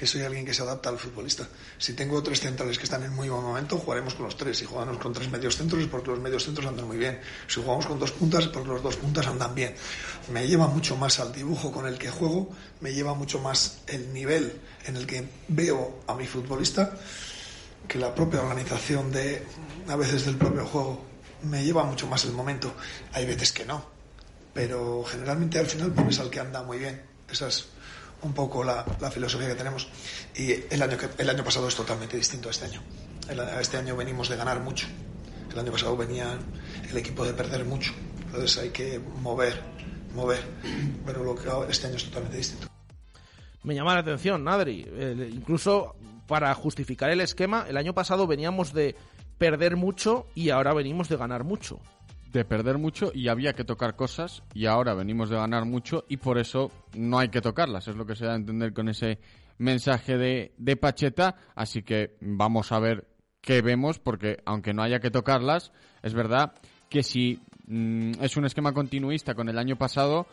que soy alguien que se adapta al futbolista. Si tengo tres centrales que están en muy buen momento, jugaremos con los tres. Si jugamos con tres medios centros es porque los medios centros andan muy bien. Si jugamos con dos puntas es porque los dos puntas andan bien. Me lleva mucho más al dibujo con el que juego, me lleva mucho más el nivel en el que veo a mi futbolista que la propia organización de a veces del propio juego me lleva mucho más el momento. Hay veces que no, pero generalmente al final pones al que anda muy bien. Esa es un poco la, la, filosofía que tenemos. Y el año, que, el año pasado es totalmente distinto a este año. El, este año venimos de ganar mucho. El año pasado venía el equipo de perder mucho. Entonces hay que mover, mover. Pero lo que este año es totalmente distinto. Me llama la atención, Adri. Eh, incluso para justificar el esquema, el año pasado veníamos de perder mucho y ahora venimos de ganar mucho de perder mucho y había que tocar cosas y ahora venimos de ganar mucho y por eso no hay que tocarlas. Es lo que se da a entender con ese mensaje de, de Pacheta. Así que vamos a ver qué vemos porque aunque no haya que tocarlas, es verdad que si mmm, es un esquema continuista con el año pasado,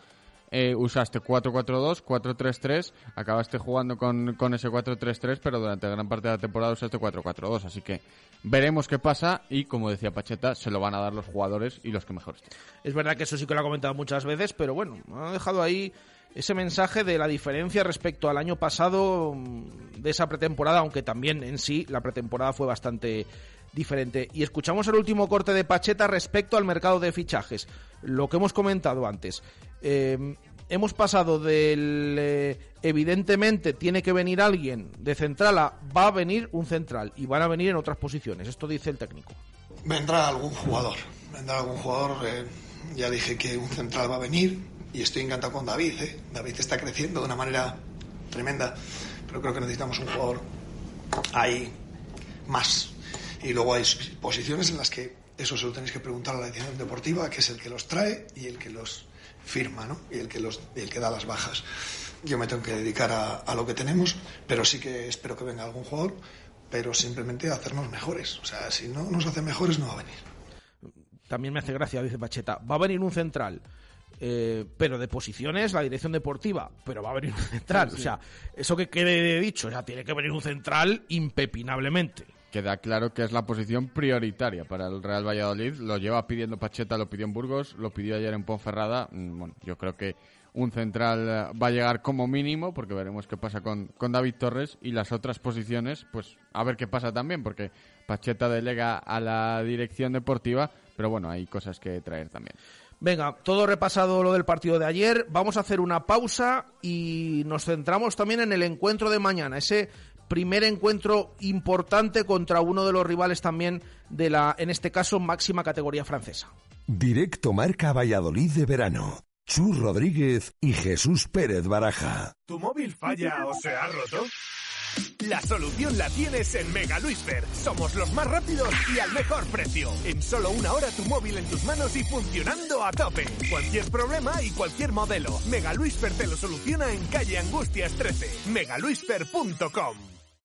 eh, usaste 4-4-2, 4-3-3, acabaste jugando con, con ese 4-3-3, pero durante gran parte de la temporada usaste 4-4-2, así que veremos qué pasa y como decía Pacheta, se lo van a dar los jugadores y los que mejor estén. Es verdad que eso sí que lo ha comentado muchas veces, pero bueno, ha dejado ahí ese mensaje de la diferencia respecto al año pasado mm, de esa pretemporada, aunque también en sí la pretemporada fue bastante diferente. Y escuchamos el último corte de Pacheta respecto al mercado de fichajes, lo que hemos comentado antes. Eh, hemos pasado del eh, evidentemente tiene que venir alguien de central a va a venir un central y van a venir en otras posiciones. Esto dice el técnico. Vendrá algún jugador, vendrá algún jugador. Eh, ya dije que un central va a venir y estoy encantado con David. Eh. David está creciendo de una manera tremenda, pero creo que necesitamos un jugador ahí más. Y luego hay posiciones en las que eso se lo tenéis que preguntar a la dirección deportiva, que es el que los trae y el que los firma, ¿no? Y el que, los, el que da las bajas. Yo me tengo que dedicar a, a, lo que tenemos, pero sí que espero que venga algún jugador, pero simplemente a hacernos mejores. O sea, si no nos hace mejores, no va a venir. También me hace gracia, dice Pacheta. Va a venir un central. Eh, pero de posiciones la dirección deportiva, pero va a venir un central. Sí, sí. O sea, eso que quede dicho, o sea, tiene que venir un central impepinablemente. Queda claro que es la posición prioritaria para el Real Valladolid. Lo lleva pidiendo Pacheta, lo pidió en Burgos, lo pidió ayer en Ponferrada. Mm, bueno, yo creo que un central eh, va a llegar como mínimo, porque veremos qué pasa con, con David Torres y las otras posiciones, pues a ver qué pasa también, porque Pacheta delega a la dirección deportiva, pero bueno, hay cosas que traer también. Venga, todo repasado lo del partido de ayer. Vamos a hacer una pausa y nos centramos también en el encuentro de mañana, ese primer encuentro importante contra uno de los rivales también de la, en este caso, máxima categoría francesa. Directo Marca Valladolid de verano. Chus Rodríguez y Jesús Pérez Baraja. ¿Tu móvil falla o se ha roto? La solución la tienes en Mega Luisfer. Somos los más rápidos y al mejor precio. En solo una hora tu móvil en tus manos y funcionando a tope. Cualquier problema y cualquier modelo. Mega Luisfer te lo soluciona en calle Angustias 13. megaluisfer.com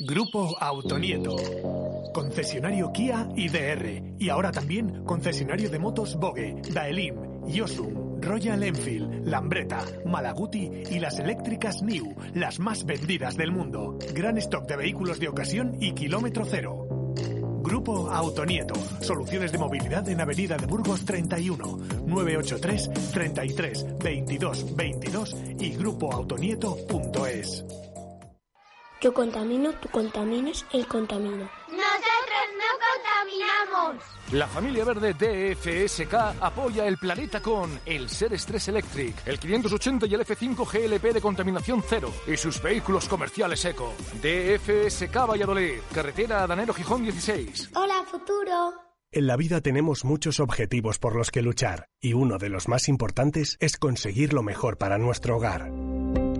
Grupo Autonieto. Concesionario Kia y DR. Y ahora también concesionario de motos Vogue, Daelim, Yosum, Royal Enfield, Lambretta, Malaguti y las eléctricas New, las más vendidas del mundo. Gran stock de vehículos de ocasión y kilómetro cero. Grupo Autonieto. Soluciones de movilidad en Avenida de Burgos 31, 983 33 22 22 y grupoautonieto.es. Yo contamino, tú contaminas, él contamina. Nosotros no contaminamos. La familia verde DFSK apoya el planeta con el Ser Stress Electric, el 580 y el F5 GLP de contaminación cero y sus vehículos comerciales eco. DFSK Valladolid, carretera Danero Gijón 16. Hola, futuro. En la vida tenemos muchos objetivos por los que luchar y uno de los más importantes es conseguir lo mejor para nuestro hogar.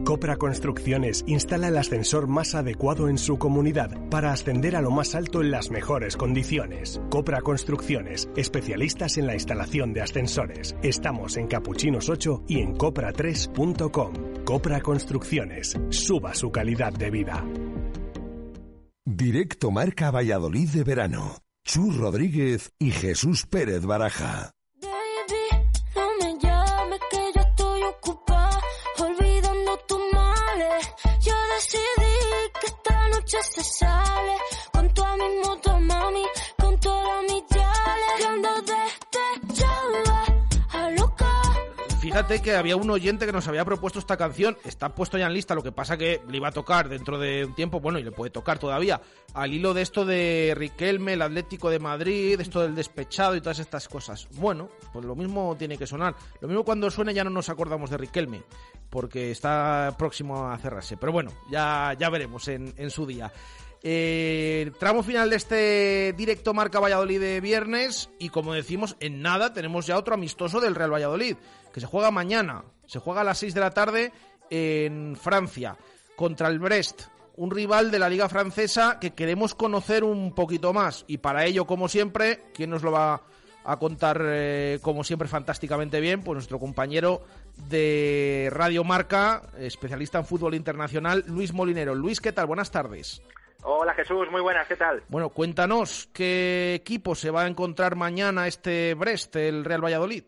Copra Construcciones instala el ascensor más adecuado en su comunidad para ascender a lo más alto en las mejores condiciones. Copra Construcciones, especialistas en la instalación de ascensores. Estamos en Capuchinos 8 y en copra3.com. Copra Construcciones, suba su calidad de vida. Directo Marca Valladolid de verano. Chus Rodríguez y Jesús Pérez Baraja. Fíjate que había un oyente que nos había propuesto esta canción, está puesto ya en lista, lo que pasa que le iba a tocar dentro de un tiempo, bueno, y le puede tocar todavía, al hilo de esto de Riquelme, el Atlético de Madrid, esto del despechado y todas estas cosas. Bueno, pues lo mismo tiene que sonar. Lo mismo cuando suene ya no nos acordamos de Riquelme, porque está próximo a cerrarse. Pero bueno, ya, ya veremos en, su día. Eh, tramo final de este directo Marca Valladolid de viernes y como decimos, en nada tenemos ya otro amistoso del Real Valladolid, que se juega mañana, se juega a las 6 de la tarde en Francia, contra el Brest, un rival de la Liga Francesa que queremos conocer un poquito más y para ello, como siempre, ¿quién nos lo va a contar eh, como siempre fantásticamente bien? Pues nuestro compañero de Radio Marca, especialista en fútbol internacional, Luis Molinero. Luis, ¿qué tal? Buenas tardes. Hola Jesús, muy buenas, ¿qué tal? Bueno, cuéntanos qué equipo se va a encontrar mañana este Brest, el Real Valladolid.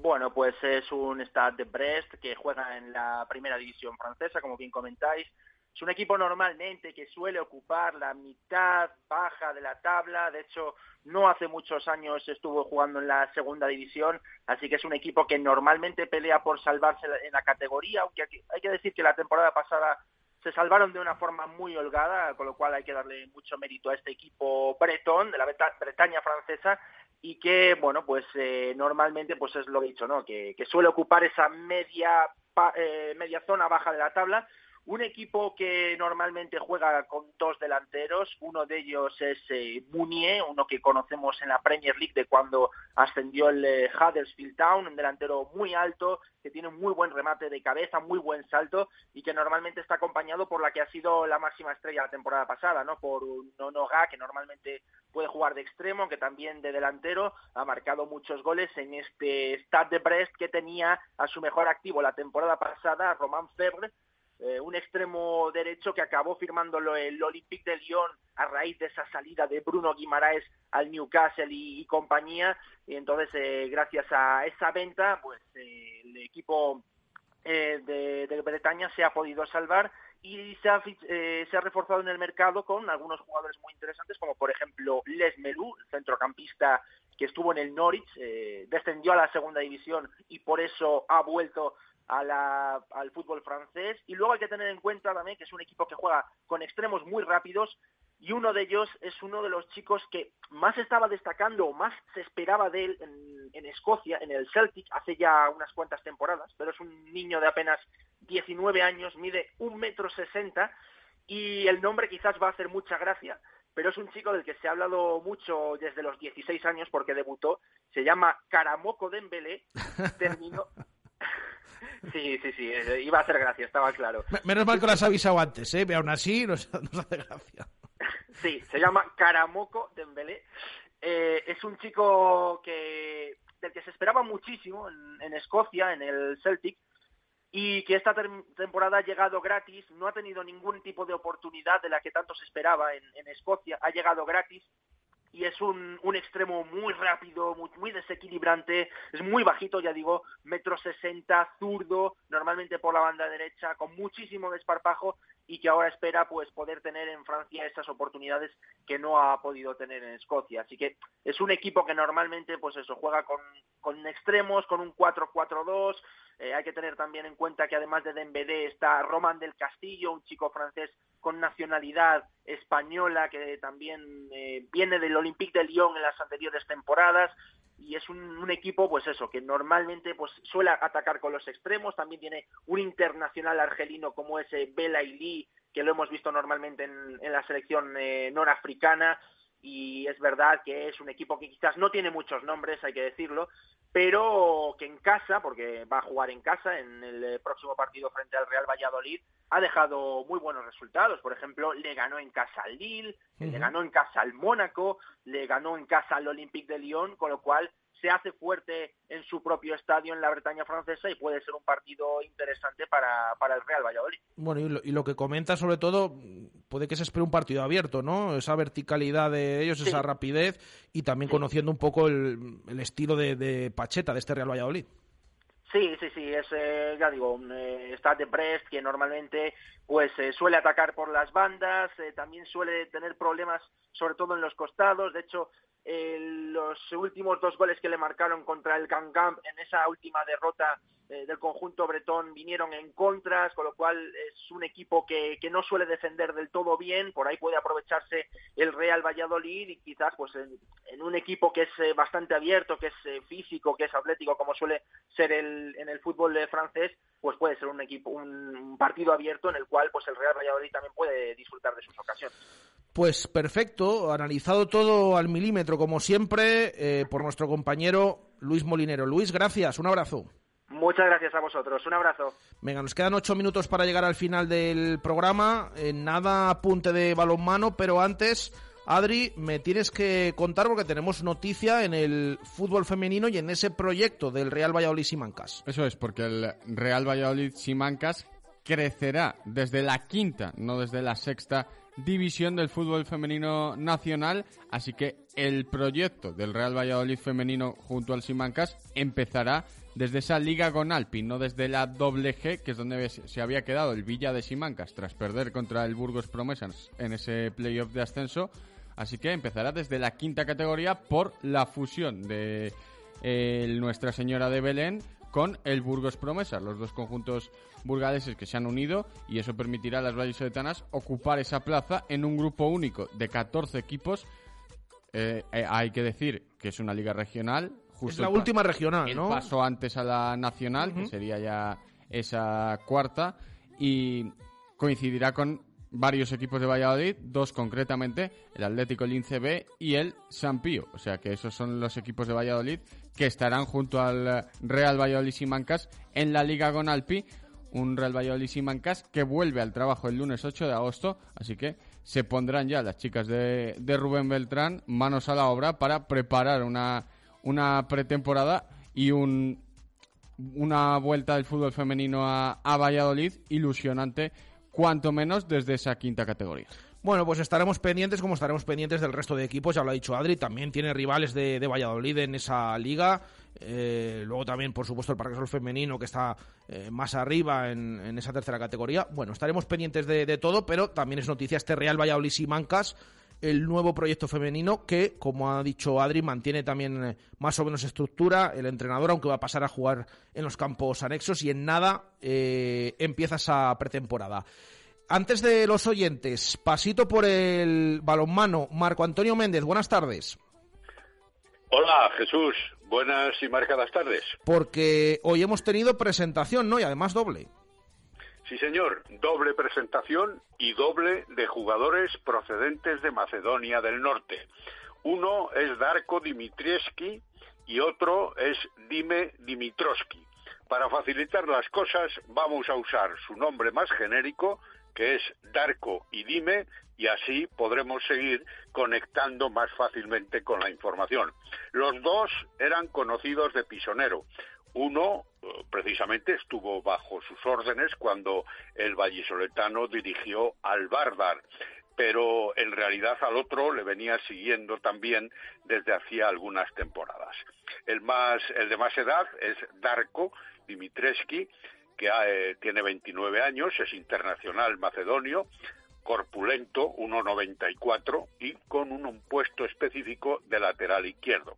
Bueno, pues es un Stade de Brest que juega en la primera división francesa, como bien comentáis. Es un equipo normalmente que suele ocupar la mitad baja de la tabla. De hecho, no hace muchos años estuvo jugando en la segunda división, así que es un equipo que normalmente pelea por salvarse en la categoría, aunque hay que decir que la temporada pasada se salvaron de una forma muy holgada, con lo cual hay que darle mucho mérito a este equipo bretón de la Bretaña francesa y que, bueno, pues eh, normalmente pues es lo he dicho, ¿no? Que, que suele ocupar esa media, pa, eh, media zona baja de la tabla, Un equipo que normalmente juega con dos delanteros, uno de ellos es eh, uno que conocemos en la Premier League de cuando ascendió el eh, Huddersfield Town, un delantero muy alto, que tiene un muy buen remate de cabeza, muy buen salto y que normalmente está acompañado por la que ha sido la máxima estrella la temporada pasada, ¿no? Por Nonoga, que normalmente puede jugar de extremo, que también de delantero, ha marcado muchos goles en este Stade de Brest que tenía a su mejor activo la temporada pasada, Román Febre, eh, un extremo derecho que acabó firmándolo el Olympique de Lyon a raíz de esa salida de Bruno Guimaraes al Newcastle y, compañía. Y entonces eh, gracias a esa venta pues eh, el equipo de, Bretaña se ha podido salvar y se ha, se ha reforzado en el mercado con algunos jugadores muy interesantes como por ejemplo Les Melou, centrocampista que estuvo en el Norwich, descendió a la segunda división y por eso ha vuelto al fútbol francés. Y luego hay que tener en cuenta también que es un equipo que juega con extremos muy rápidos y uno de ellos es uno de los chicos que más estaba destacando o más se esperaba de él en, en, Escocia, en el Celtic, hace ya unas cuantas temporadas, pero es un niño de apenas 19 años, mide un metro sesenta y el nombre quizás va a hacer mucha gracia, pero es un chico del que se ha hablado mucho desde los 16 años porque debutó, se llama Karamoko Dembélé, terminó, Sí, sí, sí, eh, iba a hacer gracia, estaba claro. Menos mal que lo has avisado antes, ¿eh? Pero aún así nos, hace gracia. Sí, se llama Karamoko Dembélé. Eh, es un chico que del que se esperaba muchísimo en, Escocia, en el Celtic, y que esta temporada ha llegado gratis, no ha tenido ningún tipo de oportunidad de la que tanto se esperaba en, en Escocia, ha llegado gratis y es un, un extremo muy rápido, muy, muy, desequilibrante, es muy bajito, ya digo, metro sesenta, zurdo, normalmente por la banda derecha, con muchísimo desparpajo y que ahora espera pues poder tener en Francia esas oportunidades que no ha podido tener en Escocia. Así que es un equipo que normalmente pues eso juega con, extremos, con un 4-4-2, eh, hay que tener también en cuenta que además de Dembélé está Roman del Castillo, un chico francés con nacionalidad española que también eh, viene del Olympique de Lyon en las anteriores temporadas y es un, equipo pues eso que normalmente pues suele atacar con los extremos. También tiene un internacional argelino como ese Bela Ili que lo hemos visto normalmente en, la selección eh, norafricana. Y es verdad que es un equipo que quizás no tiene muchos nombres, hay que decirlo, pero que en casa, porque va a jugar en casa en el eh, próximo partido frente al Real Valladolid, ha dejado muy buenos resultados. Por ejemplo, le ganó en casa al Lille, le ganó en casa al Mónaco, le ganó en casa al Olympique de Lyon, con lo cual se hace fuerte en su propio estadio en la Bretaña francesa y puede ser un partido interesante para, para el Real Valladolid. Bueno, y lo, que comenta sobre todo, puede que se espere un partido abierto, ¿no? Esa verticalidad de ellos, esa rapidez y también conociendo un poco el, estilo de, Pacheta de este Real Valladolid. Sí, sí, sí, es, eh, ya digo, un eh, de Brest que normalmente pues eh, suele atacar por las bandas, eh, también suele tener problemas sobre todo en los costados, de hecho los últimos dos goles que le marcaron contra el Gangam en esa última derrota eh, del conjunto bretón vinieron en contras, con lo cual es un equipo que, que, no suele defender del todo bien, por ahí puede aprovecharse el Real Valladolid y quizás pues en, un equipo que es eh, bastante abierto, que es eh, físico, que es atlético como suele ser el, en el fútbol francés, pues puede ser un equipo un partido abierto en el cual pues el Real Valladolid también puede disfrutar de sus ocasiones. Pues perfecto, analizado todo al milímetro como siempre por nuestro compañero Luis Molinero. Luis, gracias, un abrazo. Muchas gracias a vosotros, un abrazo. Venga, nos quedan ocho minutos para llegar al final del programa. Eh, nada apunte de balonmano, pero antes, Adri, me tienes que contar porque tenemos noticia en el fútbol femenino y en ese proyecto del Real Valladolid Simancas. Eso es, porque el Real Valladolid Simancas crecerá desde la quinta, no desde la sexta división del fútbol femenino nacional, así que el proyecto del Real Valladolid femenino junto al Simancas empezará desde esa liga con Alpi, no desde la doble G, que es donde se había quedado el Villa de Simancas tras perder contra el Burgos Promesas en ese playoff de ascenso. Así que empezará desde la quinta categoría por la fusión de eh, Nuestra Señora de Belén con el Burgos Promesas, los dos conjuntos burgaleses que se han unido y eso permitirá a las vallisoletanas ocupar esa plaza en un grupo único de 14 equipos. Eh, eh, hay que decir que es una liga regional. Justo es la última regional, ¿no? paso antes a la nacional, que sería ya esa cuarta. Y coincidirá con varios equipos de Valladolid, dos concretamente, el Atlético Lince B y el Sampío. O sea que esos son los equipos de Valladolid que estarán junto al Real Valladolid Simancas en la Liga Gonalpi. Un Real Valladolid Simancas que vuelve al trabajo el lunes 8 de agosto, así que se pondrán ya las chicas de, de Rubén Beltrán manos a la obra para preparar una, una pretemporada y un, una vuelta del fútbol femenino a, a Valladolid ilusionante cuanto menos desde esa quinta categoría. Bueno, pues estaremos pendientes, como estaremos pendientes del resto de equipos, ya lo ha dicho Adri, también tiene rivales de, de Valladolid en esa liga. Eh, luego también, por supuesto, el Parque femenino que está eh, más arriba en, en, esa tercera categoría. Bueno, estaremos pendientes de, de, todo, pero también es noticia este Real Valladolid y Mancas, el nuevo proyecto femenino que, como ha dicho Adri, mantiene también eh, más o menos estructura. El entrenador, aunque va a pasar a jugar en los campos anexos y en nada eh, empieza esa pretemporada. Antes de los oyentes, pasito por el balonmano. Marco Antonio Méndez, buenas tardes. Hola, Jesús. Buenas y marcadas tardes. Porque hoy hemos tenido presentación, ¿no? Y además doble. Sí, señor, doble presentación y doble de jugadores procedentes de Macedonia del Norte. Uno es Darko Dimitrievski y otro es Dime Dimitroski. Para facilitar las cosas vamos a usar su nombre más genérico, que es Darko y Dime, y así podremos seguir conectando más fácilmente con la información. Los dos eran conocidos de Pisonero. Uno precisamente estuvo bajo sus órdenes cuando el vallisoletano dirigió al Bardar, pero en realidad al otro le venía siguiendo también desde hacía algunas temporadas. El, más, el de más edad es Darko Dimitreski, que eh, tiene 29 años, es internacional macedonio, corpulento, 1,94 y con un puesto específico de lateral izquierdo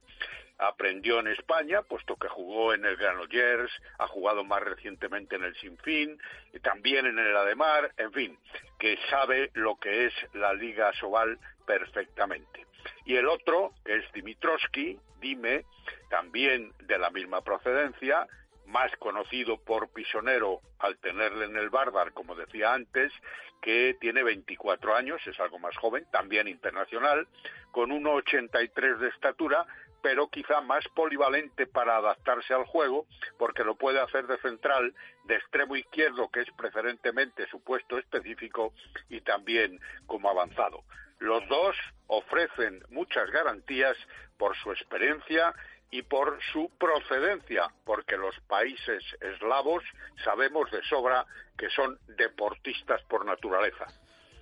aprendió en España, puesto que jugó en el Granollers, ha jugado más recientemente en el Sinfín, también en el Ademar, en fin, que sabe lo que es la Liga Sobal perfectamente. Y el otro, es Dimitroski, Dime, también de la misma procedencia, más conocido por Pisonero al tenerle en el Bárbaro, como decía antes, que tiene 24 años, es algo más joven, también internacional, con 1,83 de estatura, pero quizá más polivalente para adaptarse al juego, porque lo puede hacer de central, de extremo izquierdo, que es preferentemente su puesto específico, y también como avanzado. Los dos ofrecen muchas garantías por su experiencia y por su procedencia, porque los países eslavos sabemos de sobra que son deportistas por naturaleza.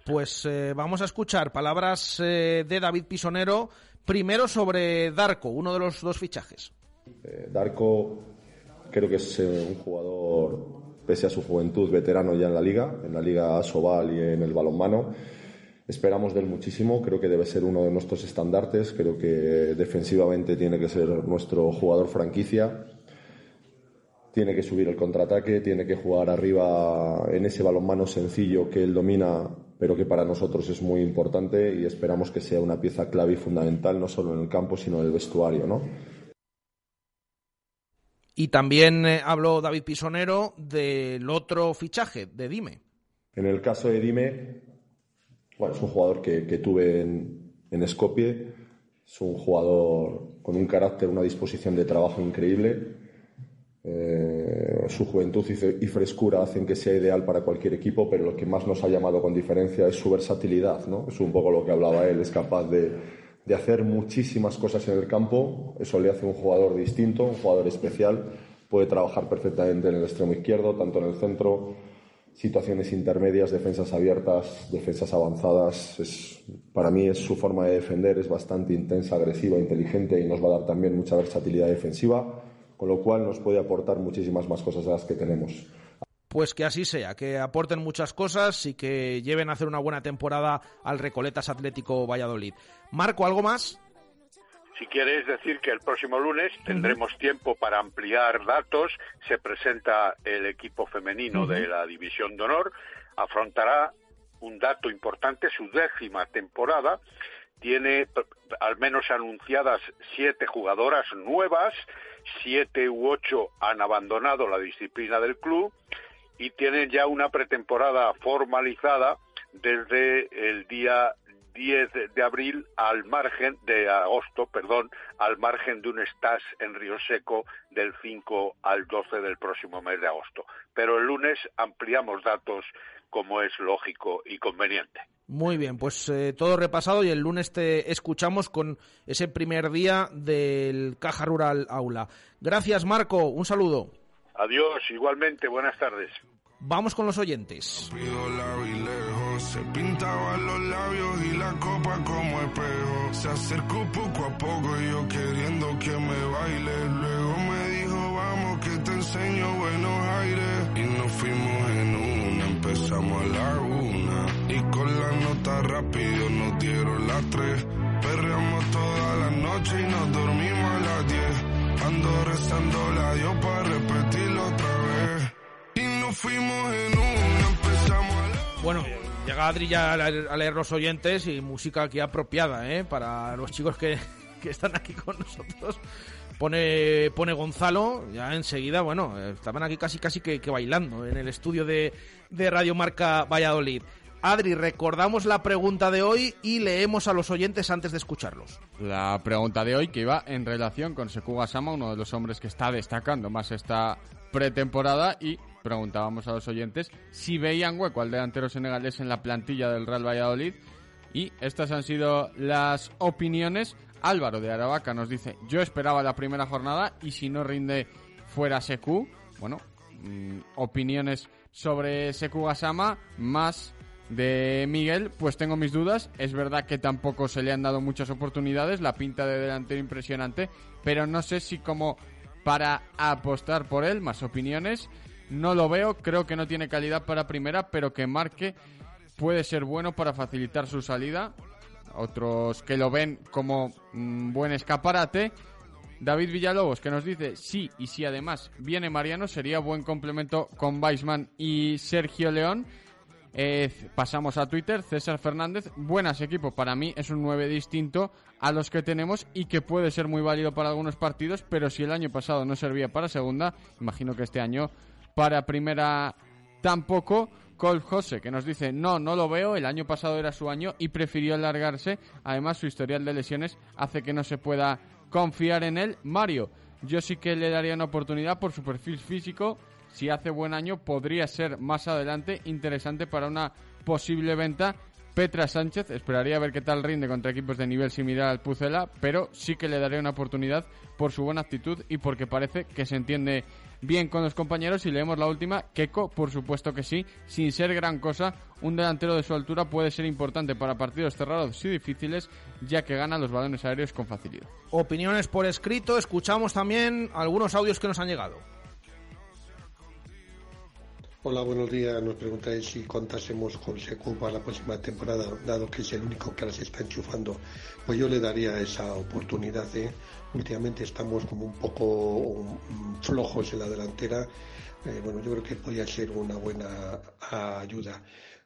Pues eh, vamos a escuchar palabras eh, de David Pisonero Primero sobre Darko, uno de los dos fichajes. Eh, Darko creo que es eh, un jugador, pese a su juventud, veterano ya en la liga, en la liga Sobal y en el balonmano. Esperamos de él muchísimo, creo que debe ser uno de nuestros estandartes, creo que defensivamente tiene que ser nuestro jugador franquicia tiene que subir el contraataque, tiene que jugar arriba en ese balonmano sencillo que él domina, pero que para nosotros es muy importante y esperamos que sea una pieza clave y fundamental no solo en el campo, sino en el vestuario, ¿no? Y también eh, habló David Pisonero del otro fichaje, de Dime. En el caso de Dime, bueno, es un jugador que, que tuve en, en Skopje, es un jugador con un carácter, una disposición de trabajo increíble eh, su juventud y frescura hacen que sea ideal para cualquier equipo, pero lo que más nos ha llamado con diferencia es su versatilidad, ¿no? Es un poco lo que hablaba él, es capaz de, hacer muchísimas cosas en el campo, eso le hace un jugador distinto, un jugador especial, puede trabajar perfectamente en el extremo izquierdo, tanto en el centro, situaciones intermedias, defensas abiertas, defensas avanzadas. Para mí es su forma de defender, es bastante intensa, agresiva, inteligente y nos va a dar también mucha versatilidad defensiva con lo cual nos puede aportar muchísimas más cosas de las que tenemos. Pues que así sea, que aporten muchas cosas y que lleven a hacer una buena temporada al Recoletas Atlético Valladolid. Marco, ¿algo más? Si quieres decir que el próximo lunes tendremos tiempo para ampliar datos, se presenta el equipo femenino de la División de Honor, afrontará un dato importante, su décima temporada, tiene al menos anunciadas siete jugadoras nuevas, siete u ocho han abandonado la disciplina del club y tienen ya una pretemporada formalizada desde el día 10 de abril al margen de agosto, perdón, al margen de un stage en Río Seco del 5 al 12 del próximo mes de agosto. Pero el lunes ampliamos datos como es lógico y conveniente. Muy bien, pues eh, todo repasado y el lunes te escuchamos con ese primer día del Caja Rural Aula. Gracias, Marco. Un saludo. Adiós, igualmente. Buenas tardes. Vamos con los oyentes. Se pintaba los labios y la copa como espejo. Se acercó poco a poco y yo queriendo que me baile. Luego me dijo, vamos que te enseño buenos aires. Y nos fuimos en una, empezamos a la una. Y con la nota rápido nos dieron las tres. Perreamos toda la noche y nos dormimos a las diez. Ando rezando la Dios para repetirlo otra vez. Y nos fuimos en una, empezamos a la... Bueno, llega Adri ya a leer, los oyentes y música aquí apropiada, ¿eh? Para los chicos que, que están aquí con nosotros. Pone, pone Gonzalo, ya enseguida, bueno, estaban aquí casi casi que, que bailando en el estudio de, de Radio Marca Valladolid. Adri, recordamos la pregunta de hoy y leemos a los oyentes antes de escucharlos. La pregunta de hoy que iba en relación con Seku Gasama, uno de los hombres que está destacando más esta pretemporada y preguntábamos a los oyentes si veían hueco al delantero senegalés en la plantilla del Real Valladolid y estas han sido las opiniones. Álvaro de Aravaca nos dice, yo esperaba la primera jornada y si no rinde fuera Seku. Bueno, mmm, opiniones sobre Seku Gasama más de Miguel, pues tengo mis dudas. Es verdad que tampoco se le han dado muchas oportunidades, la pinta de delantero impresionante, pero no sé si como para apostar por él, más opiniones, no lo veo, creo que no tiene calidad para primera, pero que marque puede ser bueno para facilitar su salida. Otros que lo ven como mm, buen escaparate. David Villalobos que nos dice sí y si además viene Mariano sería buen complemento con Weisman y Sergio León. Eh, pasamos a Twitter, César Fernández, buenas equipo, para mí es un 9 distinto a los que tenemos y que puede ser muy válido para algunos partidos, pero si el año pasado no servía para segunda, imagino que este año para primera tampoco. Cole Jose, que nos dice, no, no lo veo, el año pasado era su año y prefirió alargarse. Además, su historial de lesiones hace que no se pueda confiar en él. Mario, yo sí que le daría una oportunidad por su perfil físico. Si hace buen año, podría ser más adelante interesante para una posible venta. Petra Sánchez, esperaría a ver qué tal rinde contra equipos de nivel similar al Pucela, pero sí que le daría una oportunidad por su buena actitud y porque parece que se entiende bien con los compañeros. Y leemos la última, Keco, por supuesto que sí, sin ser gran cosa, un delantero de su altura puede ser importante para partidos cerrados y difíciles, ya que gana los balones aéreos con facilidad. Opiniones por escrito, escuchamos también algunos audios que nos han llegado. Hola, buenos días. Nos preguntáis si contásemos con Secu para la próxima temporada, dado que es el único que las está enchufando. Pues yo le daría esa oportunidad. ¿eh? Últimamente estamos como un poco flojos en la delantera. Eh, bueno, yo creo que podría ser una buena ayuda.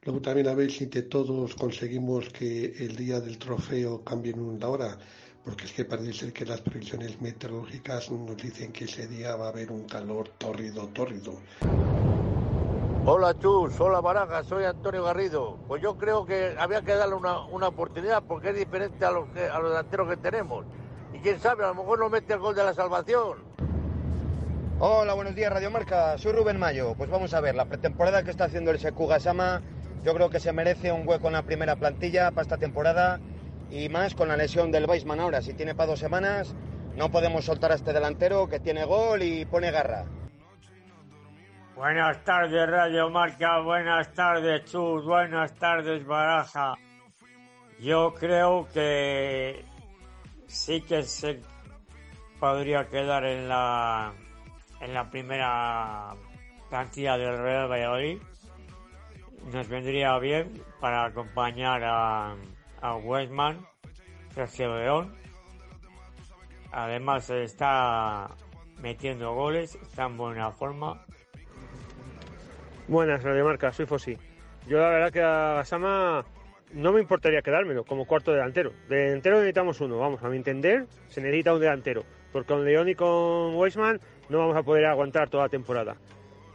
Luego también a ver si entre todos conseguimos que el día del trofeo cambien la hora porque es que parece ser que las previsiones meteorológicas nos dicen que ese día va a haber un calor tórrido, tórrido. Hola Chus, hola Baraja, soy Antonio Garrido. Pues yo creo que había que darle una, una oportunidad porque es diferente a los, que, a los delanteros que tenemos. Y quién sabe, a lo mejor no mete el gol de la salvación. Hola, buenos días Radio Marca, soy Rubén Mayo. Pues vamos a ver, la pretemporada que está haciendo el Seku Sama, yo creo que se merece un hueco en la primera plantilla para esta temporada y más con la lesión del Weisman ahora. Si tiene para dos semanas, no podemos soltar a este delantero que tiene gol y pone garra. Buenas tardes Radio Marca, buenas tardes Chus, buenas tardes Baraja. Yo creo que sí que se podría quedar en la en la primera plantilla del Real Valladolid. Nos vendría bien para acompañar a, a Westman, Sergio León. Además está metiendo goles, está en buena forma. Buenas, Radio Marca, soy Fossi. Yo la verdad que a Gasama no me importaría quedármelo como cuarto delantero. De delantero necesitamos uno, vamos, a mi entender, se necesita un delantero. Porque con León y con Weisman no vamos a poder aguantar toda la temporada.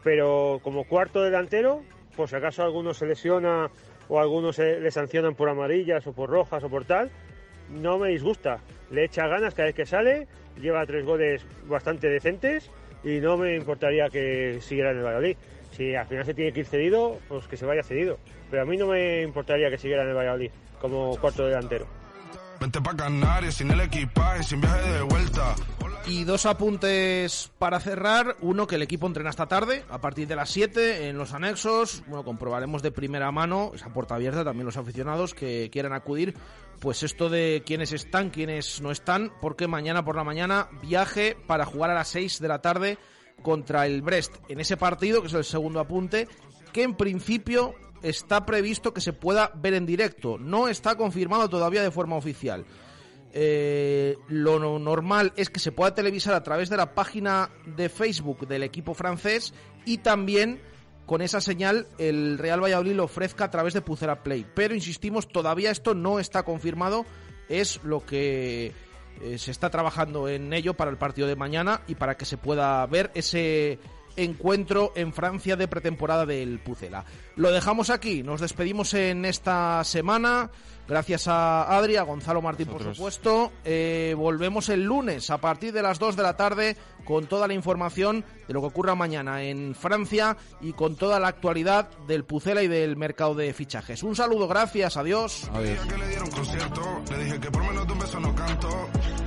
pero como cuarto delantero, por si acaso alguno se lesiona o algunos se le sancionan por amarillas o por rojas o por tal, no me disgusta. Le echa ganas cada vez que sale, lleva tres goles bastante decentes y no me importaría que siguiera en el Valladolid. Si al final se tiene que ir cedido, pues que se vaya cedido. Pero a mí no me importaría que siguiera en el Valladolid como cuarto delantero. Vente pa' Canarias sin el equipaje, sin viaje de vuelta. Y dos apuntes para cerrar. Uno, que el equipo entrena esta tarde, a partir de las 7, en los anexos. Bueno, comprobaremos de primera mano, esa puerta abierta, también los aficionados que quieran acudir. Pues esto de quiénes están, quiénes no están, porque mañana por la mañana viaje para jugar a las 6 de la tarde contra el Brest. En ese partido, que es el segundo apunte, que en principio está previsto que se pueda ver en directo. No está confirmado todavía de forma oficial. Eh, lo no- normal es que se pueda televisar a través de la página de Facebook del equipo francés y también con esa señal el Real Valladolid lo ofrezca a través de Pucera Play. Pero insistimos, todavía esto no está confirmado. Es lo que eh, se está trabajando en ello para el partido de mañana y para que se pueda ver ese encuentro en Francia de pretemporada del Pucela. Lo dejamos aquí, nos despedimos en esta semana. Gracias a Adri, a Gonzalo Martín, por supuesto. Eh, volvemos el lunes a partir de las 2 de la tarde con toda la información de lo que ocurra mañana en Francia y con toda la actualidad del Pucela y del mercado de fichajes. Un saludo, gracias, adiós. que